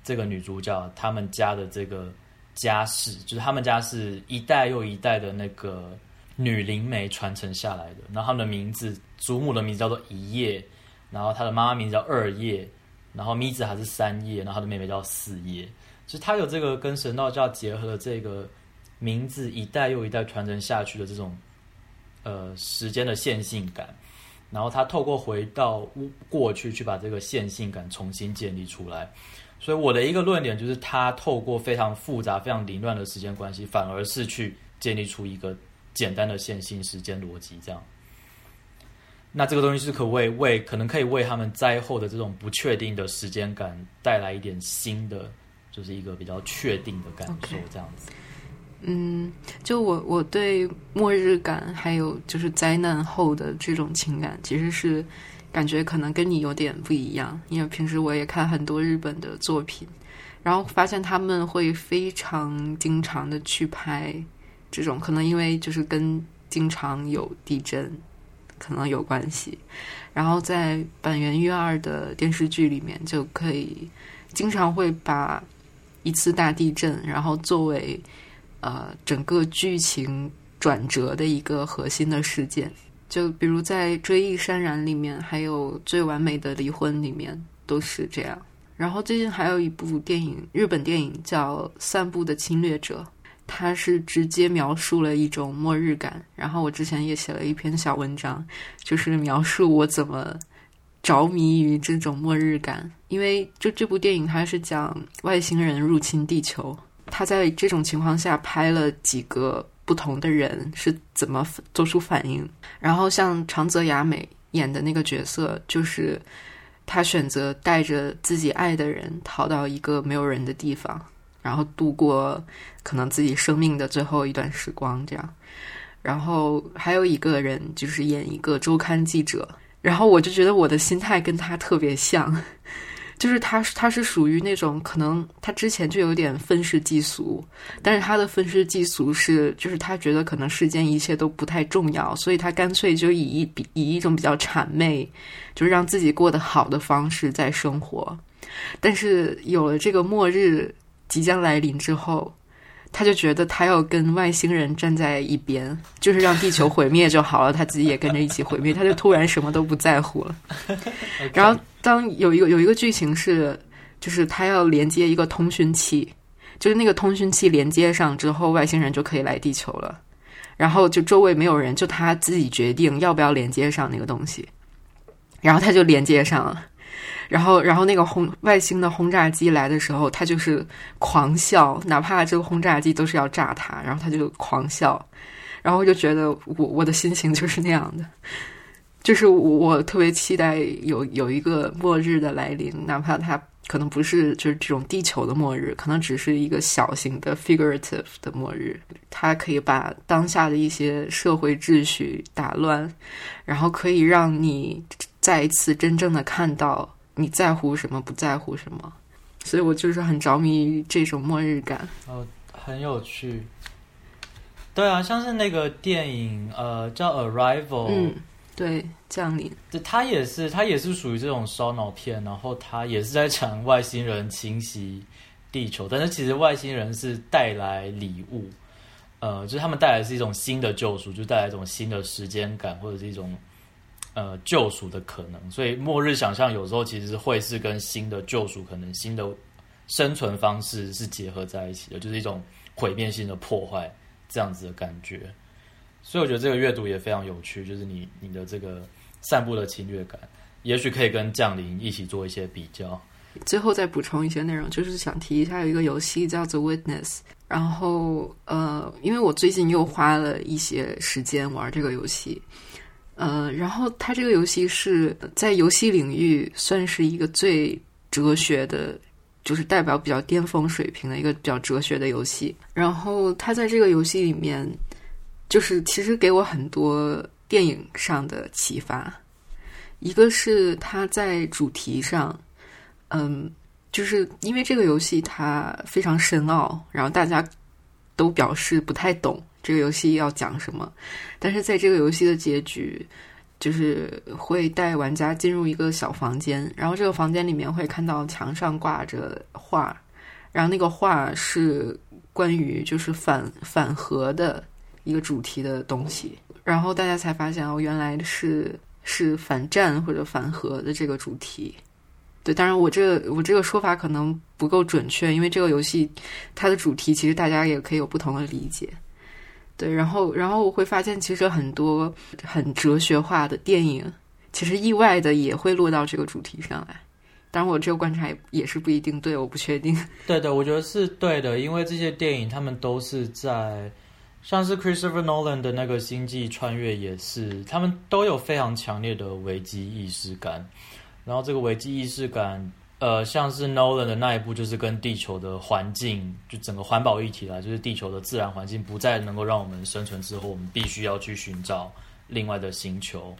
这个女主角他们家的这个家世，就是他们家是一代又一代的那个女灵媒传承下来的，然后他们的名字，祖母的名字叫做一叶，然后他的妈妈名字叫二叶，然后咪子还是三叶，然后他的妹妹叫四叶，就是他有这个跟神道教结合的这个。名字一代又一代传承下去的这种，呃，时间的线性感，然后他透过回到过去去把这个线性感重新建立出来，所以我的一个论点就是，他透过非常复杂、非常凌乱的时间关系，反而是去建立出一个简单的线性时间逻辑。这样，那这个东西是可为为可能可以为他们灾后的这种不确定的时间感带来一点新的，就是一个比较确定的感受，这样子。嗯，就我我对末日感，还有就是灾难后的这种情感，其实是感觉可能跟你有点不一样。因为平时我也看很多日本的作品，然后发现他们会非常经常的去拍这种，可能因为就是跟经常有地震可能有关系。然后在板垣悦二的电视剧里面，就可以经常会把一次大地震，然后作为。呃，整个剧情转折的一个核心的事件，就比如在《追忆潸然》里面，还有《最完美的离婚》里面都是这样。然后最近还有一部电影，日本电影叫《散步的侵略者》，它是直接描述了一种末日感。然后我之前也写了一篇小文章，就是描述我怎么着迷于这种末日感，因为就这部电影它是讲外星人入侵地球。他在这种情况下拍了几个不同的人是怎么做出反应，然后像长泽雅美演的那个角色，就是他选择带着自己爱的人逃到一个没有人的地方，然后度过可能自己生命的最后一段时光，这样。然后还有一个人就是演一个周刊记者，然后我就觉得我的心态跟他特别像，就是他他是属于那种可能他之前就有点愤世嫉俗，但是他的愤世嫉俗是就是他觉得可能世间一切都不太重要，所以他干脆就以一比以一种比较谄媚，就是让自己过得好的方式在生活。但是有了这个末日即将来临之后。他就觉得他要跟外星人站在一边，就是让地球毁灭就好了，他自己也跟着一起毁灭。他就突然什么都不在乎了。然后当有一个有一个剧情是，就是他要连接一个通讯器，就是那个通讯器连接上之后，外星人就可以来地球了。然后就周围没有人，就他自己决定要不要连接上那个东西。然后他就连接上了。然后，然后那个轰外星的轰炸机来的时候，他就是狂笑，哪怕这个轰炸机都是要炸他，然后他就狂笑。然后我就觉得，我我的心情就是那样的，就是我特别期待有有一个末日的来临，哪怕它可能不是就是这种地球的末日，可能只是一个小型的 figurative 的末日，它可以把当下的一些社会秩序打乱，然后可以让你再一次真正的看到。你在乎什么？不在乎什么？所以我就是很着迷于这种末日感。哦，很有趣。对啊，像是那个电影，呃，叫《Arrival》。嗯，对，降临。对它也是，它也是属于这种烧脑片，然后它也是在讲外星人侵袭地球，但是其实外星人是带来礼物，呃，就是他们带来是一种新的救赎，就带来一种新的时间感，或者是一种。呃，救赎的可能，所以末日想象有时候其实会是跟新的救赎可能、新的生存方式是结合在一起的，就是一种毁灭性的破坏这样子的感觉。所以我觉得这个阅读也非常有趣，就是你你的这个散步的侵略感，也许可以跟降临一起做一些比较。最后再补充一些内容，就是想提一下有一个游戏叫做《Witness》，然后呃，因为我最近又花了一些时间玩这个游戏。呃，然后它这个游戏是在游戏领域算是一个最哲学的，就是代表比较巅峰水平的一个比较哲学的游戏。然后它在这个游戏里面，就是其实给我很多电影上的启发。一个是它在主题上，嗯，就是因为这个游戏它非常深奥，然后大家都表示不太懂。这个游戏要讲什么？但是在这个游戏的结局，就是会带玩家进入一个小房间，然后这个房间里面会看到墙上挂着画，然后那个画是关于就是反反核的一个主题的东西，然后大家才发现哦，原来是是反战或者反核的这个主题。对，当然我这个我这个说法可能不够准确，因为这个游戏它的主题其实大家也可以有不同的理解。对，然后，然后我会发现，其实很多很哲学化的电影，其实意外的也会落到这个主题上来。当然，我这个观察也也是不一定对，我不确定。对的，我觉得是对的，因为这些电影他们都是在，像是 Christopher Nolan 的那个星际穿越也是，他们都有非常强烈的危机意识感，然后这个危机意识感。呃，像是 Nolan 的那一部，就是跟地球的环境，就整个环保议题啦，就是地球的自然环境不再能够让我们生存之后，我们必须要去寻找另外的星球，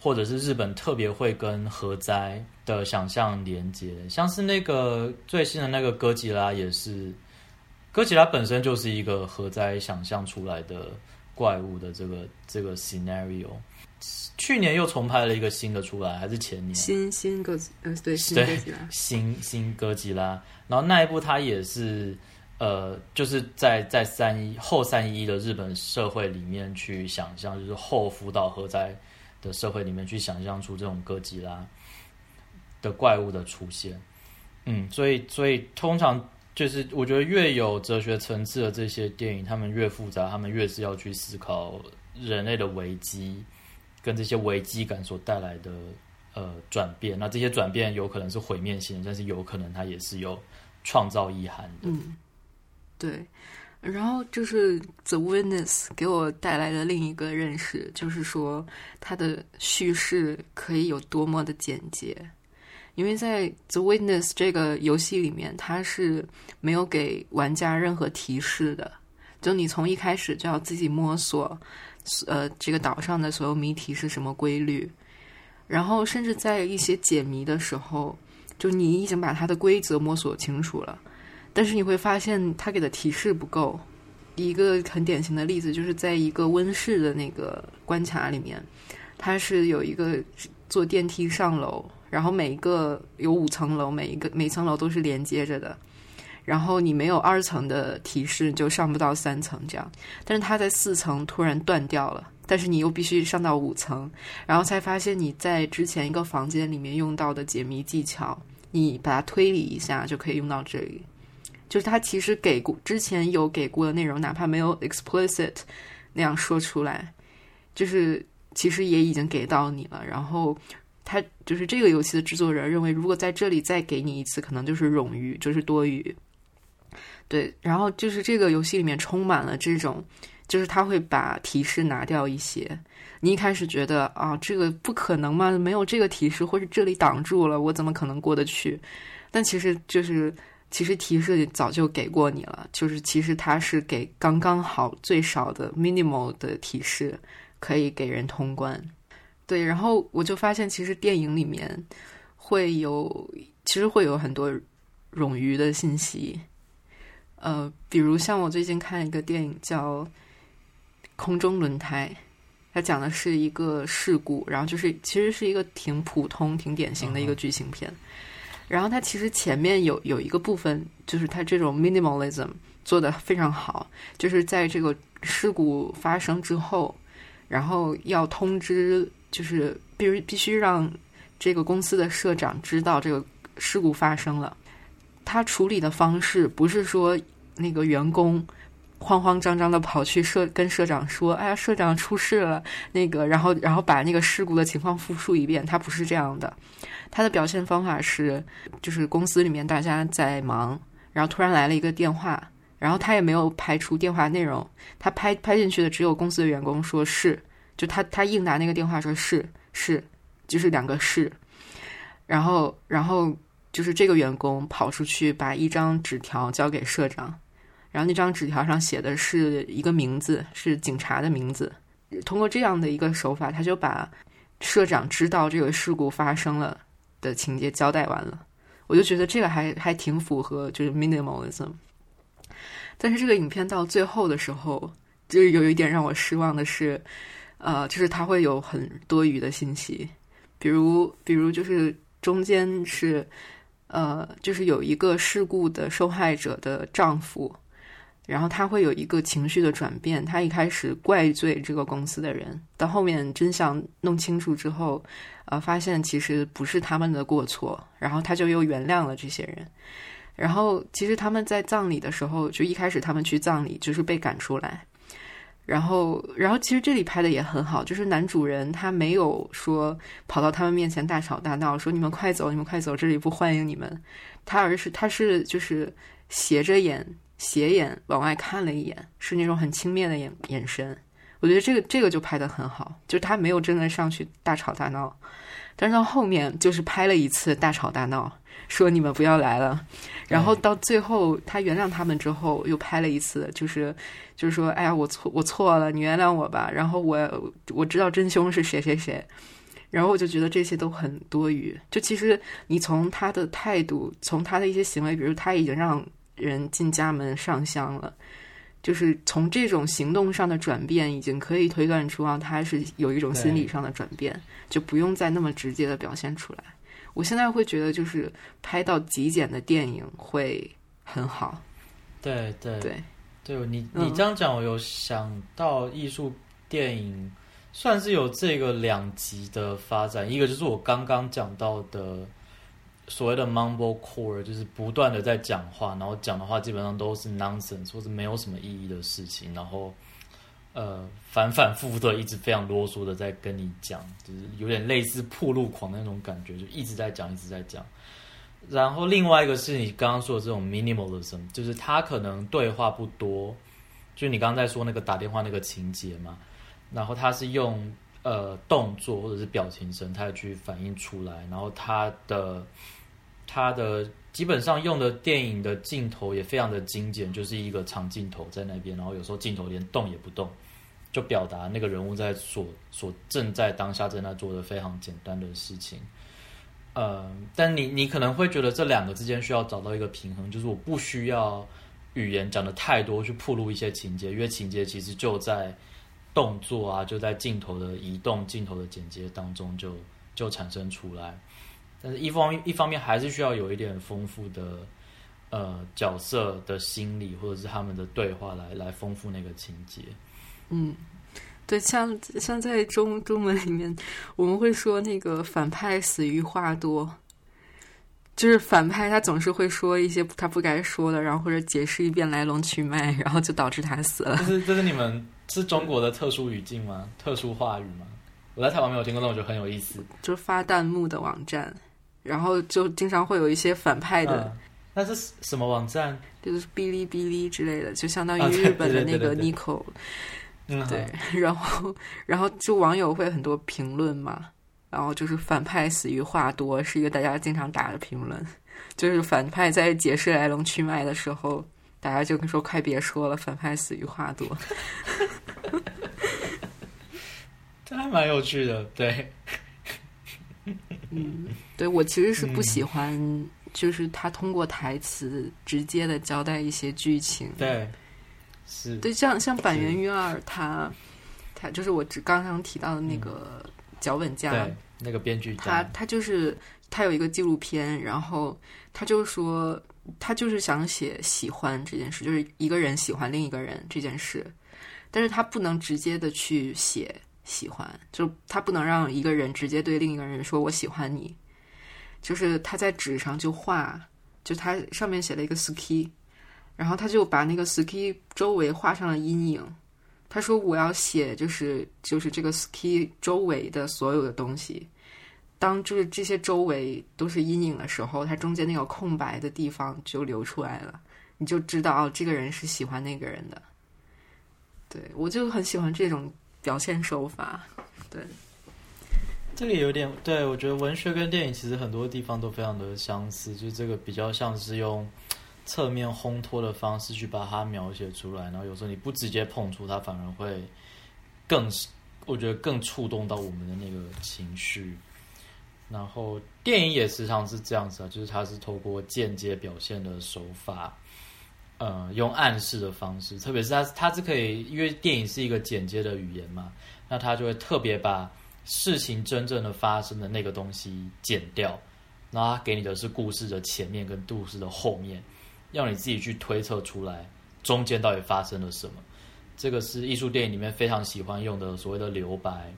或者是日本特别会跟核灾的想象连接，像是那个最新的那个哥吉拉也是，哥吉拉本身就是一个核灾想象出来的怪物的这个这个 scenario。去年又重拍了一个新的出来，还是前年？新新哥吉，呃，对，新哥吉拉，新新哥吉拉。然后那一部它也是，呃，就是在在三一后三一的日本社会里面去想象，就是后福岛核灾的社会里面去想象出这种哥吉拉的怪物的出现。嗯，所以所以通常就是我觉得越有哲学层次的这些电影，他们越复杂，他们越是要去思考人类的危机。跟这些危机感所带来的呃转变，那这些转变有可能是毁灭性，但是有可能它也是有创造意涵的。嗯，对。然后就是《The Witness》给我带来的另一个认识，就是说它的叙事可以有多么的简洁。因为在《The Witness》这个游戏里面，它是没有给玩家任何提示的，就你从一开始就要自己摸索，呃，这个岛上的所有谜题是什么规律，然后甚至在一些解谜的时候，就你已经把它的规则摸索清楚了，但是你会发现它给的提示不够。一个很典型的例子就是在一个温室的那个关卡里面，它是有一个坐电梯上楼。然后每一个有五层楼，每一个每层楼都是连接着的。然后你没有二层的提示，就上不到三层这样。但是它在四层突然断掉了，但是你又必须上到五层，然后才发现你在之前一个房间里面用到的解谜技巧，你把它推理一下就可以用到这里。就是它其实给过之前有给过的内容，哪怕没有 explicit 那样说出来，就是其实也已经给到你了。然后。他就是这个游戏的制作人认为，如果在这里再给你一次，可能就是冗余，就是多余。对，然后就是这个游戏里面充满了这种，就是他会把提示拿掉一些。你一开始觉得啊，这个不可能嘛，没有这个提示，或者这里挡住了，我怎么可能过得去？但其实就是，其实提示早就给过你了，就是其实它是给刚刚好最少的 minimal 的提示，可以给人通关。对，然后我就发现，其实电影里面会有，其实会有很多冗余的信息。呃，比如像我最近看一个电影叫《空中轮胎》，它讲的是一个事故，然后就是其实是一个挺普通、挺典型的一个剧情片。然后它其实前面有有一个部分，就是它这种 minimalism 做的非常好，就是在这个事故发生之后，然后要通知。就是必须必须让这个公司的社长知道这个事故发生了。他处理的方式不是说那个员工慌慌张张的跑去社跟社长说：“哎呀，社长出事了。”那个，然后然后把那个事故的情况复述一遍。他不是这样的。他的表现方法是，就是公司里面大家在忙，然后突然来了一个电话，然后他也没有排除电话内容，他拍拍进去的只有公司的员工说是。就他，他应答那个电话说是是，就是两个是，然后然后就是这个员工跑出去把一张纸条交给社长，然后那张纸条上写的是一个名字，是警察的名字。通过这样的一个手法，他就把社长知道这个事故发生了的情节交代完了。我就觉得这个还还挺符合就是 minimalism。但是这个影片到最后的时候，就是有一点让我失望的是。呃，就是他会有很多余的信息，比如，比如就是中间是，呃，就是有一个事故的受害者的丈夫，然后他会有一个情绪的转变，他一开始怪罪这个公司的人，到后面真相弄清楚之后，呃，发现其实不是他们的过错，然后他就又原谅了这些人，然后其实他们在葬礼的时候，就一开始他们去葬礼就是被赶出来。然后，然后其实这里拍的也很好，就是男主人他没有说跑到他们面前大吵大闹，说你们快走，你们快走，这里不欢迎你们。他而是他是就是斜着眼斜眼往外看了一眼，是那种很轻蔑的眼眼神。我觉得这个这个就拍的很好，就是他没有真的上去大吵大闹，但是到后面就是拍了一次大吵大闹。说你们不要来了，然后到最后他原谅他们之后，又拍了一次，就是就是说，哎呀，我错我错了，你原谅我吧。然后我我知道真凶是谁谁谁，然后我就觉得这些都很多余。就其实你从他的态度，从他的一些行为，比如他已经让人进家门上香了，就是从这种行动上的转变，已经可以推断出啊，他是有一种心理上的转变，就不用再那么直接的表现出来。我现在会觉得，就是拍到极简的电影会很好。对对对，对你你这样讲，我有想到艺术电影算是有这个两极的发展。一个就是我刚刚讲到的所谓的 mumble core，就是不断的在讲话，然后讲的话基本上都是 nonsense，或是没有什么意义的事情，然后。呃，反反复复的，一直非常啰嗦的在跟你讲，就是有点类似破路狂的那种感觉，就一直在讲，一直在讲。然后另外一个是你刚刚说的这种 minimalism，就是他可能对话不多，就你刚刚在说那个打电话那个情节嘛。然后他是用呃动作或者是表情神态去反映出来，然后他的他的基本上用的电影的镜头也非常的精简，就是一个长镜头在那边，然后有时候镜头连动也不动，就表达那个人物在所所正在当下正在做的非常简单的事情。呃，但你你可能会觉得这两个之间需要找到一个平衡，就是我不需要语言讲的太多去铺露一些情节，因为情节其实就在动作啊，就在镜头的移动、镜头的剪接当中就就产生出来。但是，一方一方面还是需要有一点丰富的呃角色的心理，或者是他们的对话来来丰富那个情节。嗯。对，像像在中中文里面，我们会说那个反派死于话多，就是反派他总是会说一些他不该说的，然后或者解释一遍来龙去脉，然后就导致他死了。这是这是你们是中国的特殊语境吗？特殊话语吗？我在台湾没有听过，但我觉得很有意思。就是发弹幕的网站，然后就经常会有一些反派的。那是什么网站？就是哔哩哔哩之类的，就相当于日本的那个 Nico。对，然后，然后就网友会很多评论嘛，然后就是反派死于话多，是一个大家经常打的评论，就是反派在解释来龙去脉的时候，大家就说快别说了，反派死于话多。这还蛮有趣的，对。嗯，对我其实是不喜欢，就是他通过台词直接的交代一些剧情。对。是对，像像板垣瑞二，他他就是我只刚刚提到的那个脚本家，那个编剧，他他就是他有一个纪录片，然后他就说他就是想写喜欢这件事，就是一个人喜欢另一个人这件事，但是他不能直接的去写喜欢，就他不能让一个人直接对另一个人说我喜欢你，就是他在纸上就画，就他上面写了一个 ski。然后他就把那个 ski 周围画上了阴影。他说：“我要写，就是就是这个 ski 周围的所有的东西。当就是这些周围都是阴影的时候，它中间那个空白的地方就流出来了，你就知道哦这个人是喜欢那个人的。对我就很喜欢这种表现手法。对，这个有点对我觉得文学跟电影其实很多地方都非常的相似，就是这个比较像是用。”侧面烘托的方式去把它描写出来，然后有时候你不直接碰触它，反而会更，我觉得更触动到我们的那个情绪。然后电影也时常是这样子啊，就是它是透过间接表现的手法，呃，用暗示的方式，特别是他他是可以，因为电影是一个简洁的语言嘛，那他就会特别把事情真正的发生的那个东西剪掉，然后它给你的是故事的前面跟故事的后面。要你自己去推测出来中间到底发生了什么，这个是艺术电影里面非常喜欢用的所谓的留白，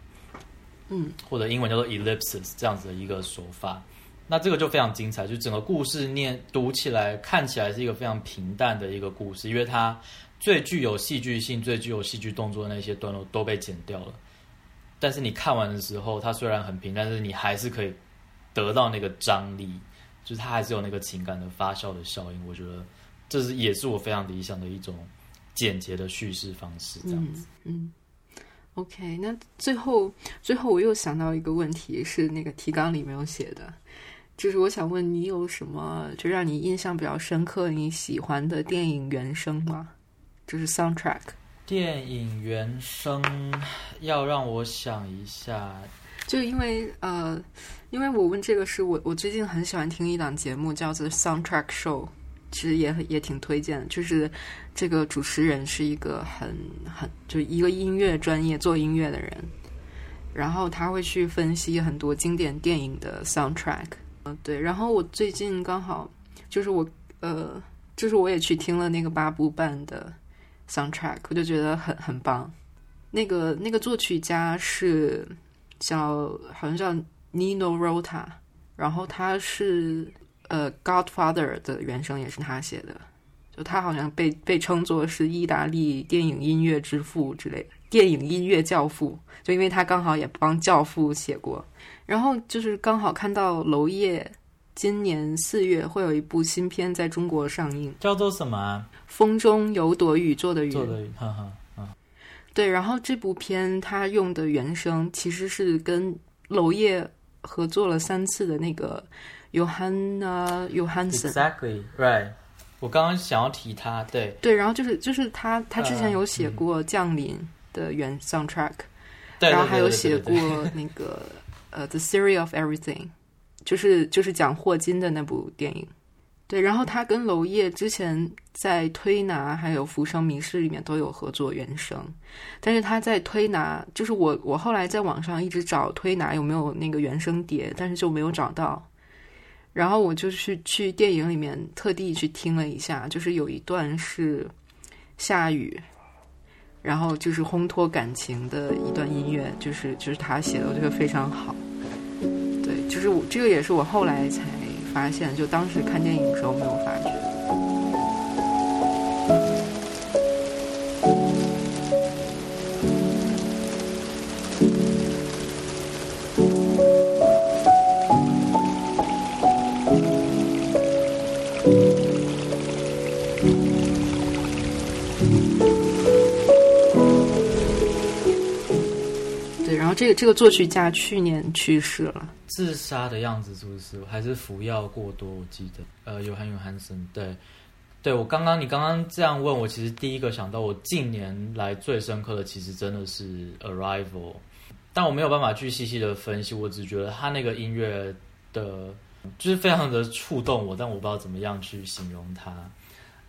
嗯，或者英文叫做 ellipses 这样子的一个手法。那这个就非常精彩，就整个故事念读起来看起来是一个非常平淡的一个故事，因为它最具有戏剧性、最具有戏剧动作的那些段落都被剪掉了。但是你看完的时候，它虽然很平，但是你还是可以得到那个张力。就是它还是有那个情感的发酵的效应，我觉得这是也是我非常理想的一种简洁的叙事方式，这样子。嗯，OK，那最后最后我又想到一个问题，是那个提纲里没有写的，就是我想问你有什么就让你印象比较深刻、你喜欢的电影原声吗？就是 soundtrack。电影原声要让我想一下。就因为呃，因为我问这个是我我最近很喜欢听一档节目叫做 Soundtrack Show，其实也也挺推荐的。就是这个主持人是一个很很就一个音乐专业做音乐的人，然后他会去分析很多经典电影的 soundtrack。嗯，对。然后我最近刚好就是我呃，就是我也去听了那个八部半的 soundtrack，我就觉得很很棒。那个那个作曲家是。叫好像叫 Nino Rota，然后他是呃《Godfather》的原声也是他写的，就他好像被被称作是意大利电影音乐之父之类的，电影音乐教父，就因为他刚好也帮《教父》写过。然后就是刚好看到娄烨今年四月会有一部新片在中国上映，叫做什么？风中有朵雨做的云。做的雨，哈哈。对，然后这部片它用的原声其实是跟娄烨合作了三次的那个 Johanna Johansson。Exactly right。我刚刚想要提他，对对，然后就是就是他他之前有写嗯过《降临》的原 soundtrack，、对，然后还有写过那个呃《The Theory of Everything》，就是就是讲霍金的那部电影。对，然后他跟娄烨之前在《推拿》还有《浮生迷事》里面都有合作原声，但是他在《推拿》，就是我我后来在网上一直找《推拿》有没有那个原声碟，但是就没有找到。然后我就去去电影里面特地去听了一下，就是有一段是下雨，然后就是烘托感情的一段音乐，就是就是他写的，我觉得非常好。对，就是我这个也是我后来才发现，就当时看电影的时候没有发觉。这个作曲家去年去世了。自杀的样子是不是？还是服药过多？我记得，呃，约翰·约翰森，对，对我刚刚你刚刚这样问我，其实第一个想到我近年来最深刻的，其实真的是《Arrival》，但我没有办法去细细的分析，我只觉得他那个音乐的，就是非常的触动我，但我不知道怎么样去形容它。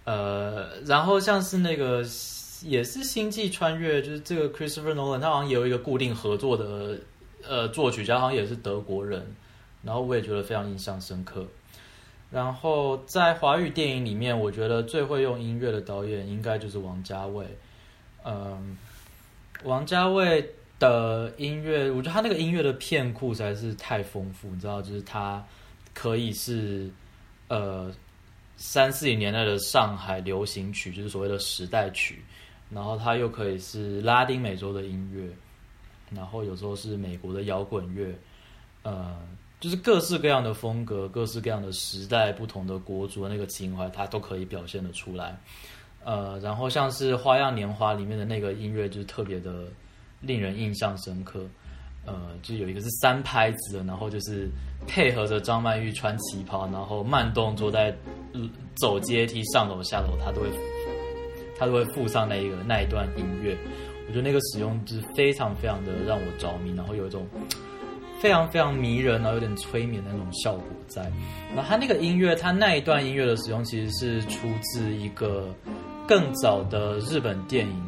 呃，然后像是那个也是《星际穿越》，就是这个 Christopher Nolan，他好像也有一个固定合作的呃作曲家，好像也是德国人，然后我也觉得非常印象深刻。然后在华语电影里面，我觉得最会用音乐的导演应该就是王家卫。嗯，王家卫的音乐，我觉得他那个音乐的片库实在是太丰富，你知道，就是他可以是呃三四零年代的上海流行曲，就是所谓的时代曲，然后它又可以是拉丁美洲的音乐，然后有时候是美国的摇滚乐，呃，就是各式各样的风格、各式各样的时代、不同的国族的那个情怀，它都可以表现得出来。呃，然后像是《花样年华》里面的那个音乐，就是特别的令人印象深刻。呃，就有一个是三拍子的，然后就是配合着张曼玉穿旗袍，然后慢动作在走阶梯上楼下楼，他都会他都会附上那一个那一段音乐。我觉得那个使用就是非常非常的让我着迷，然后有一种 非常非常迷人，然后有点催眠的那种效果在。然后他那个音乐，他那一段音乐的使用其实是出自一个更早的日本电影，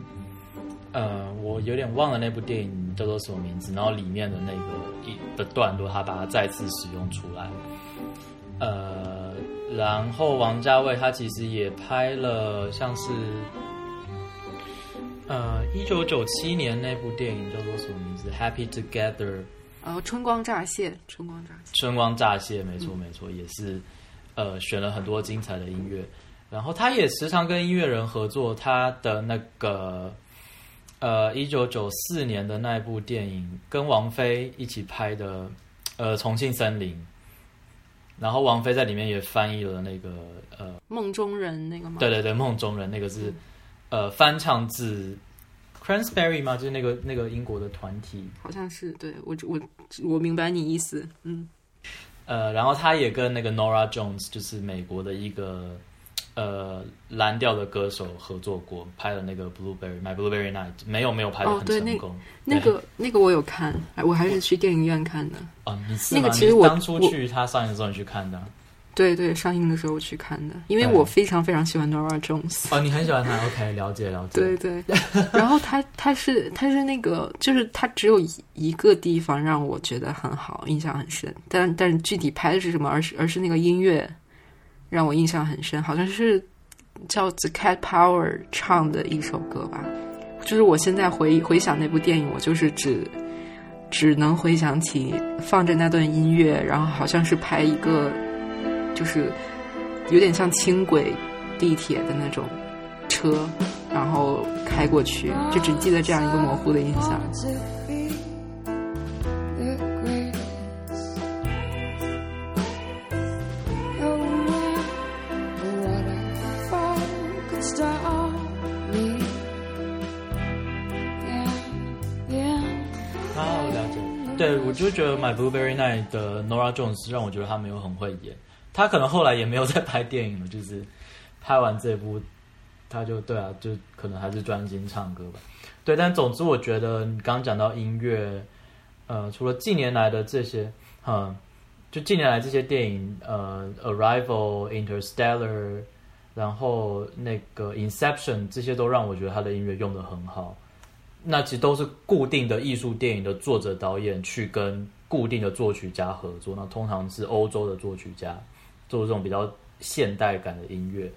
呃，我有点忘了那部电影叫做什么名字，然后里面的那个一的段落，他把它再次使用出来。呃，然后王家卫他其实也拍了像是，呃，一九九七年那部电影叫做什么名字？Happy Together。呃，春光乍泄，春光乍泄。春光乍泄，没错没错，也是呃选了很多精彩的音乐。然后他也时常跟音乐人合作，他的那个呃一九九四年的那一部电影，跟王菲一起拍的呃《重庆森林》，然后王菲在里面也翻译了那个呃梦中人那个吗？对对对梦中人那个是呃翻唱自 Cransberry 吗？就是那个那个英国的团体。好像是。对我我我明白你意思。嗯，呃，然后他也跟那个 Nora Jones，就是美国的一个呃蓝调的歌手合作过，拍了那个 Blueberry My Blueberry Night，没有没有拍的很成功。那个那个我有看，哎我还是去电影院看的。哦，那个其实我当初去他上映的时候你去看的啊？对对，上映的时候去看的，因为我非常非常喜欢 Nora Jones。哦，你很喜欢他，OK，了解了解。对对，然后他他是他是那个，就是他只有一一个地方让我觉得很好，印象很深。但但是具体拍的是什么，而是而是那个音乐让我印象很深，好像是叫 The Cat Power 唱的一首歌吧。就是我现在回回想那部电影，我就是只只能回想起放着那段音乐，然后好像是拍一个，就是有点像轻轨、地铁的那种车，然后开过去，就只记得这样一个模糊的印象。啊，了解。对，我就觉得《My Blueberry Night》的 Nora Jones 让我觉得他没有很会演。他可能后来也没有再拍电影了，就是拍完这部，他就对啊，就可能还是专心唱歌吧。对，但总之我觉得你刚刚讲到音乐，呃，除了近年来的这些，嗯，就近年来这些电影，呃，《Arrival》、《Interstellar》，然后那个《Inception》，这些都让我觉得他的音乐用的很好。那其实都是固定的艺术电影的作者导演去跟固定的作曲家合作，那通常是欧洲的作曲家做这种比较现代感的音乐。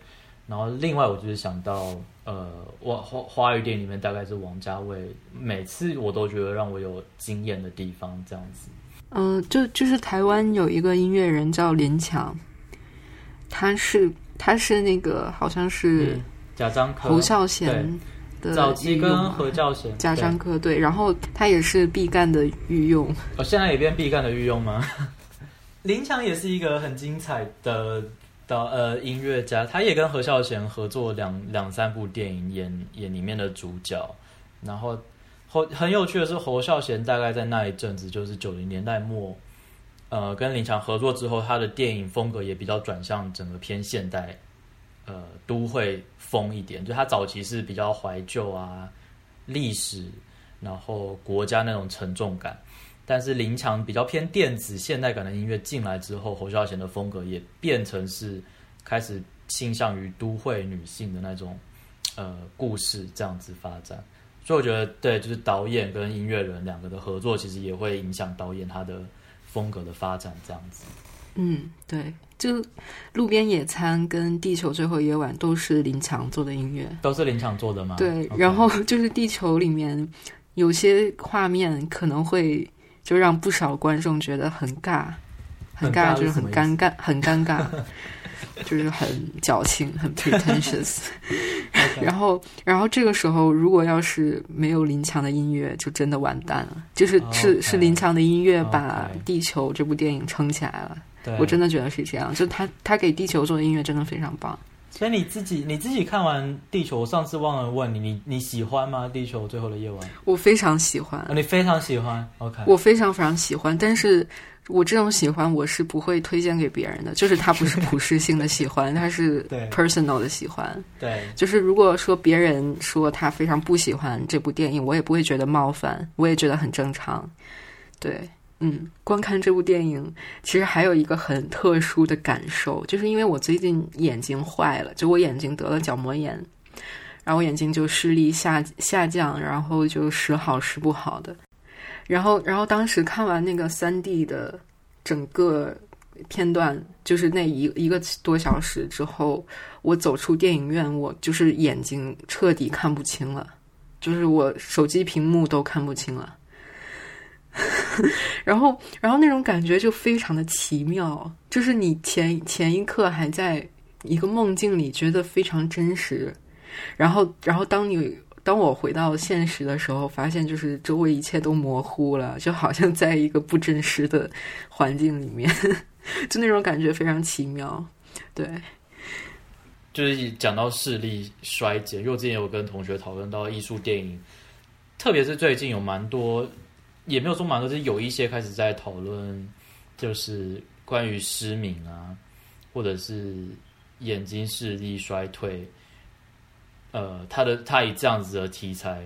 然后另外我就是想到，呃，我花花语店里面大概是王家卫，每次我都觉得让我有惊艳的地方，这样子。嗯、就就是台湾有一个音乐人叫林强，他是他是那个好像是嗯，贾樟柯、侯孝贤的早期跟何教贤、贾对樟柯对，然后他也是毕赣的御用，哦，现在也变毕赣的御用吗？林强也是一个很精彩的的呃音乐家，他也跟何孝贤合作两两三部电影，演演里面的主角。然后侯很有趣的是，侯孝贤大概在那一阵子，就是九零年代末，呃，跟林强合作之后，他的电影风格也比较转向整个偏现代，呃，都会风一点。就他早期是比较怀旧啊、历史，然后国家那种沉重感。但是林强比较偏电子现代感的音乐进来之后，侯孝贤的风格也变成是开始倾向于都会女性的那种呃故事这样子发展。所以我觉得，对，就是导演跟音乐人两个的合作，其实也会影响导演他的风格的发展，这样子。嗯，对，就路边野餐跟地球最后夜晚都是林强做的音乐，都是林强做的吗？对然后就是地球里面有些画面可能会就让不少观众觉得很尬，很很尬尬就是很尴尬，很尴尬，就是很矫情，很 pretentious。然后，然后这个时候，如果要是没有林强的音乐，就真的完蛋了。就是是是林强的音乐把《地球》这部电影撑起来了。对，我真的觉得是这样，就他他给地球做的音乐真的非常棒。所以你自己你自己看完《地球》，我上次忘了问你，你你喜欢吗？《地球最后的夜晚》我非常喜欢哦，，你非常喜欢，OK？我非常非常喜欢，但是我这种喜欢我是不会推荐给别人的，就是它不是普世性的喜欢，它是 personal 的喜欢。对，就是如果说别人说他非常不喜欢这部电影，我也不会觉得冒犯，我也觉得很正常。对，嗯，观看这部电影其实还有一个很特殊的感受，就是因为我最近眼睛坏了，就我眼睛得了角膜炎，然后我眼睛就视力下下降，然后就时好时不好的。然后，然后当时看完那个三 D 的整个片段，就是那一一个多小时之后，我走出电影院，我就是眼睛彻底看不清了，就是我手机屏幕都看不清了。然后，然后那种感觉就非常的奇妙，就是你前前一刻还在一个梦境里，觉得非常真实，然后，然后当你当我回到现实的时候，发现就是周围一切都模糊了，就好像在一个不真实的环境里面，就那种感觉非常奇妙。对，就是讲到视力衰减，因为我之前有跟同学讨论到艺术电影，特别是最近有蛮多，也没有说蛮多，就是有一些开始在讨论，就是关于失明啊，或者是眼睛视力衰退，呃，他的他以这样子的题材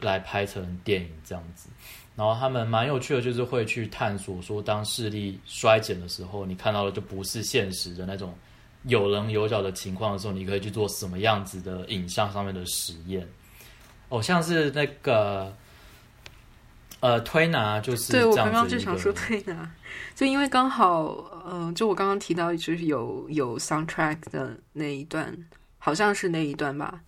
来拍成电影这样子，然后他们蛮有趣的，就是会去探索说，当视力衰减的时候，你看到的就不是现实的那种。有棱有角的情况的时候，你可以去做什么样子的影像上面的实验？哦，像是那个呃推拿，就是对我刚刚就想说推拿，就因为刚好，嗯、就我刚刚提到就是有有 soundtrack 的那一段，好像是那一段吧，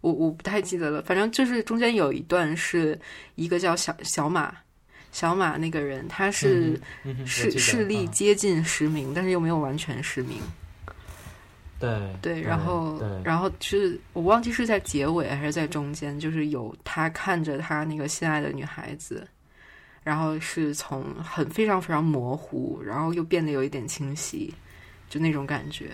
我我不太记得了，反正就是中间有一段是一个叫小小马。小马那个人，他是视视力嗯接近失明，但是又没有完全失明。对对，然后对然后就是我忘记是在结尾还是在中间，就是有他看着他那个心爱的女孩子，然后是从很非常非常模糊，然后又变得有一点清晰，就那种感觉。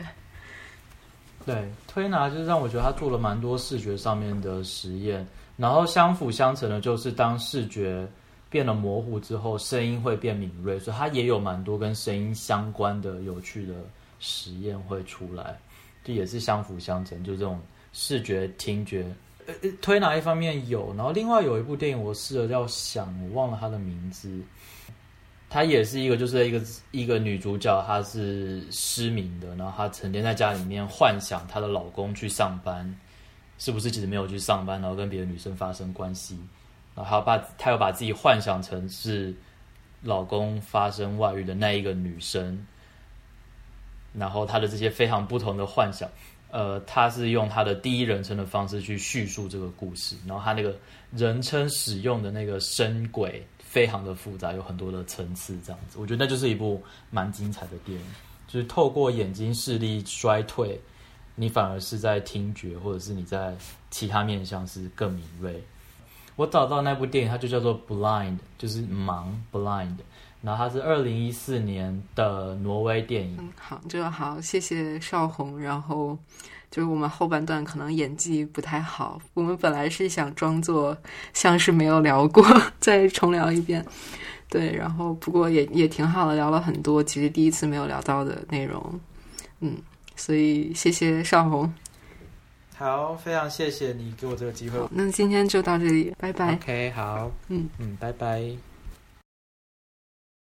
对，推拿就是让我觉得他做了蛮多视觉上面的实验，然后相辅相成的，就是当视觉变得模糊之后，声音会变敏锐，所以它也有蛮多跟声音相关的有趣的实验会出来，这也是相辅相成，就这种视觉、听觉。推拿一方面有，然后另外有一部电影我试着要想，我忘了它的名字。她也是一个，就是一个一个女主角，她是失明的，然后她成天在家里面幻想她的老公去上班，是不是其实没有去上班，然后跟别的女生发生关系，然后她把她又把自己幻想成是老公发生外遇的那一个女生，然后她的这些非常不同的幻想，呃，他是用他的第一人称的方式去叙述这个故事，然后他那个人称使用的那个声轨非常的复杂，有很多的层次，这样子，我觉得那就是一部蛮精彩的电影，就是透过眼睛视力衰退，你反而是在听觉或者是你在其他面向是更敏锐。我找到那部电影，它就叫做《Blind》，就是盲 （Blind）。然后它是二零一四年的挪威电影。嗯，好，这个好，谢谢邵红。然后就是我们后半段可能演技不太好，我们本来是想装作像是没有聊过，再重聊一遍。对，然后不过也也挺好的，聊了很多其实第一次没有聊到的内容。嗯，所以谢谢邵红。好，非常谢谢你给我这个机会。那今天就到这里，拜拜。OK，好，嗯嗯，拜拜。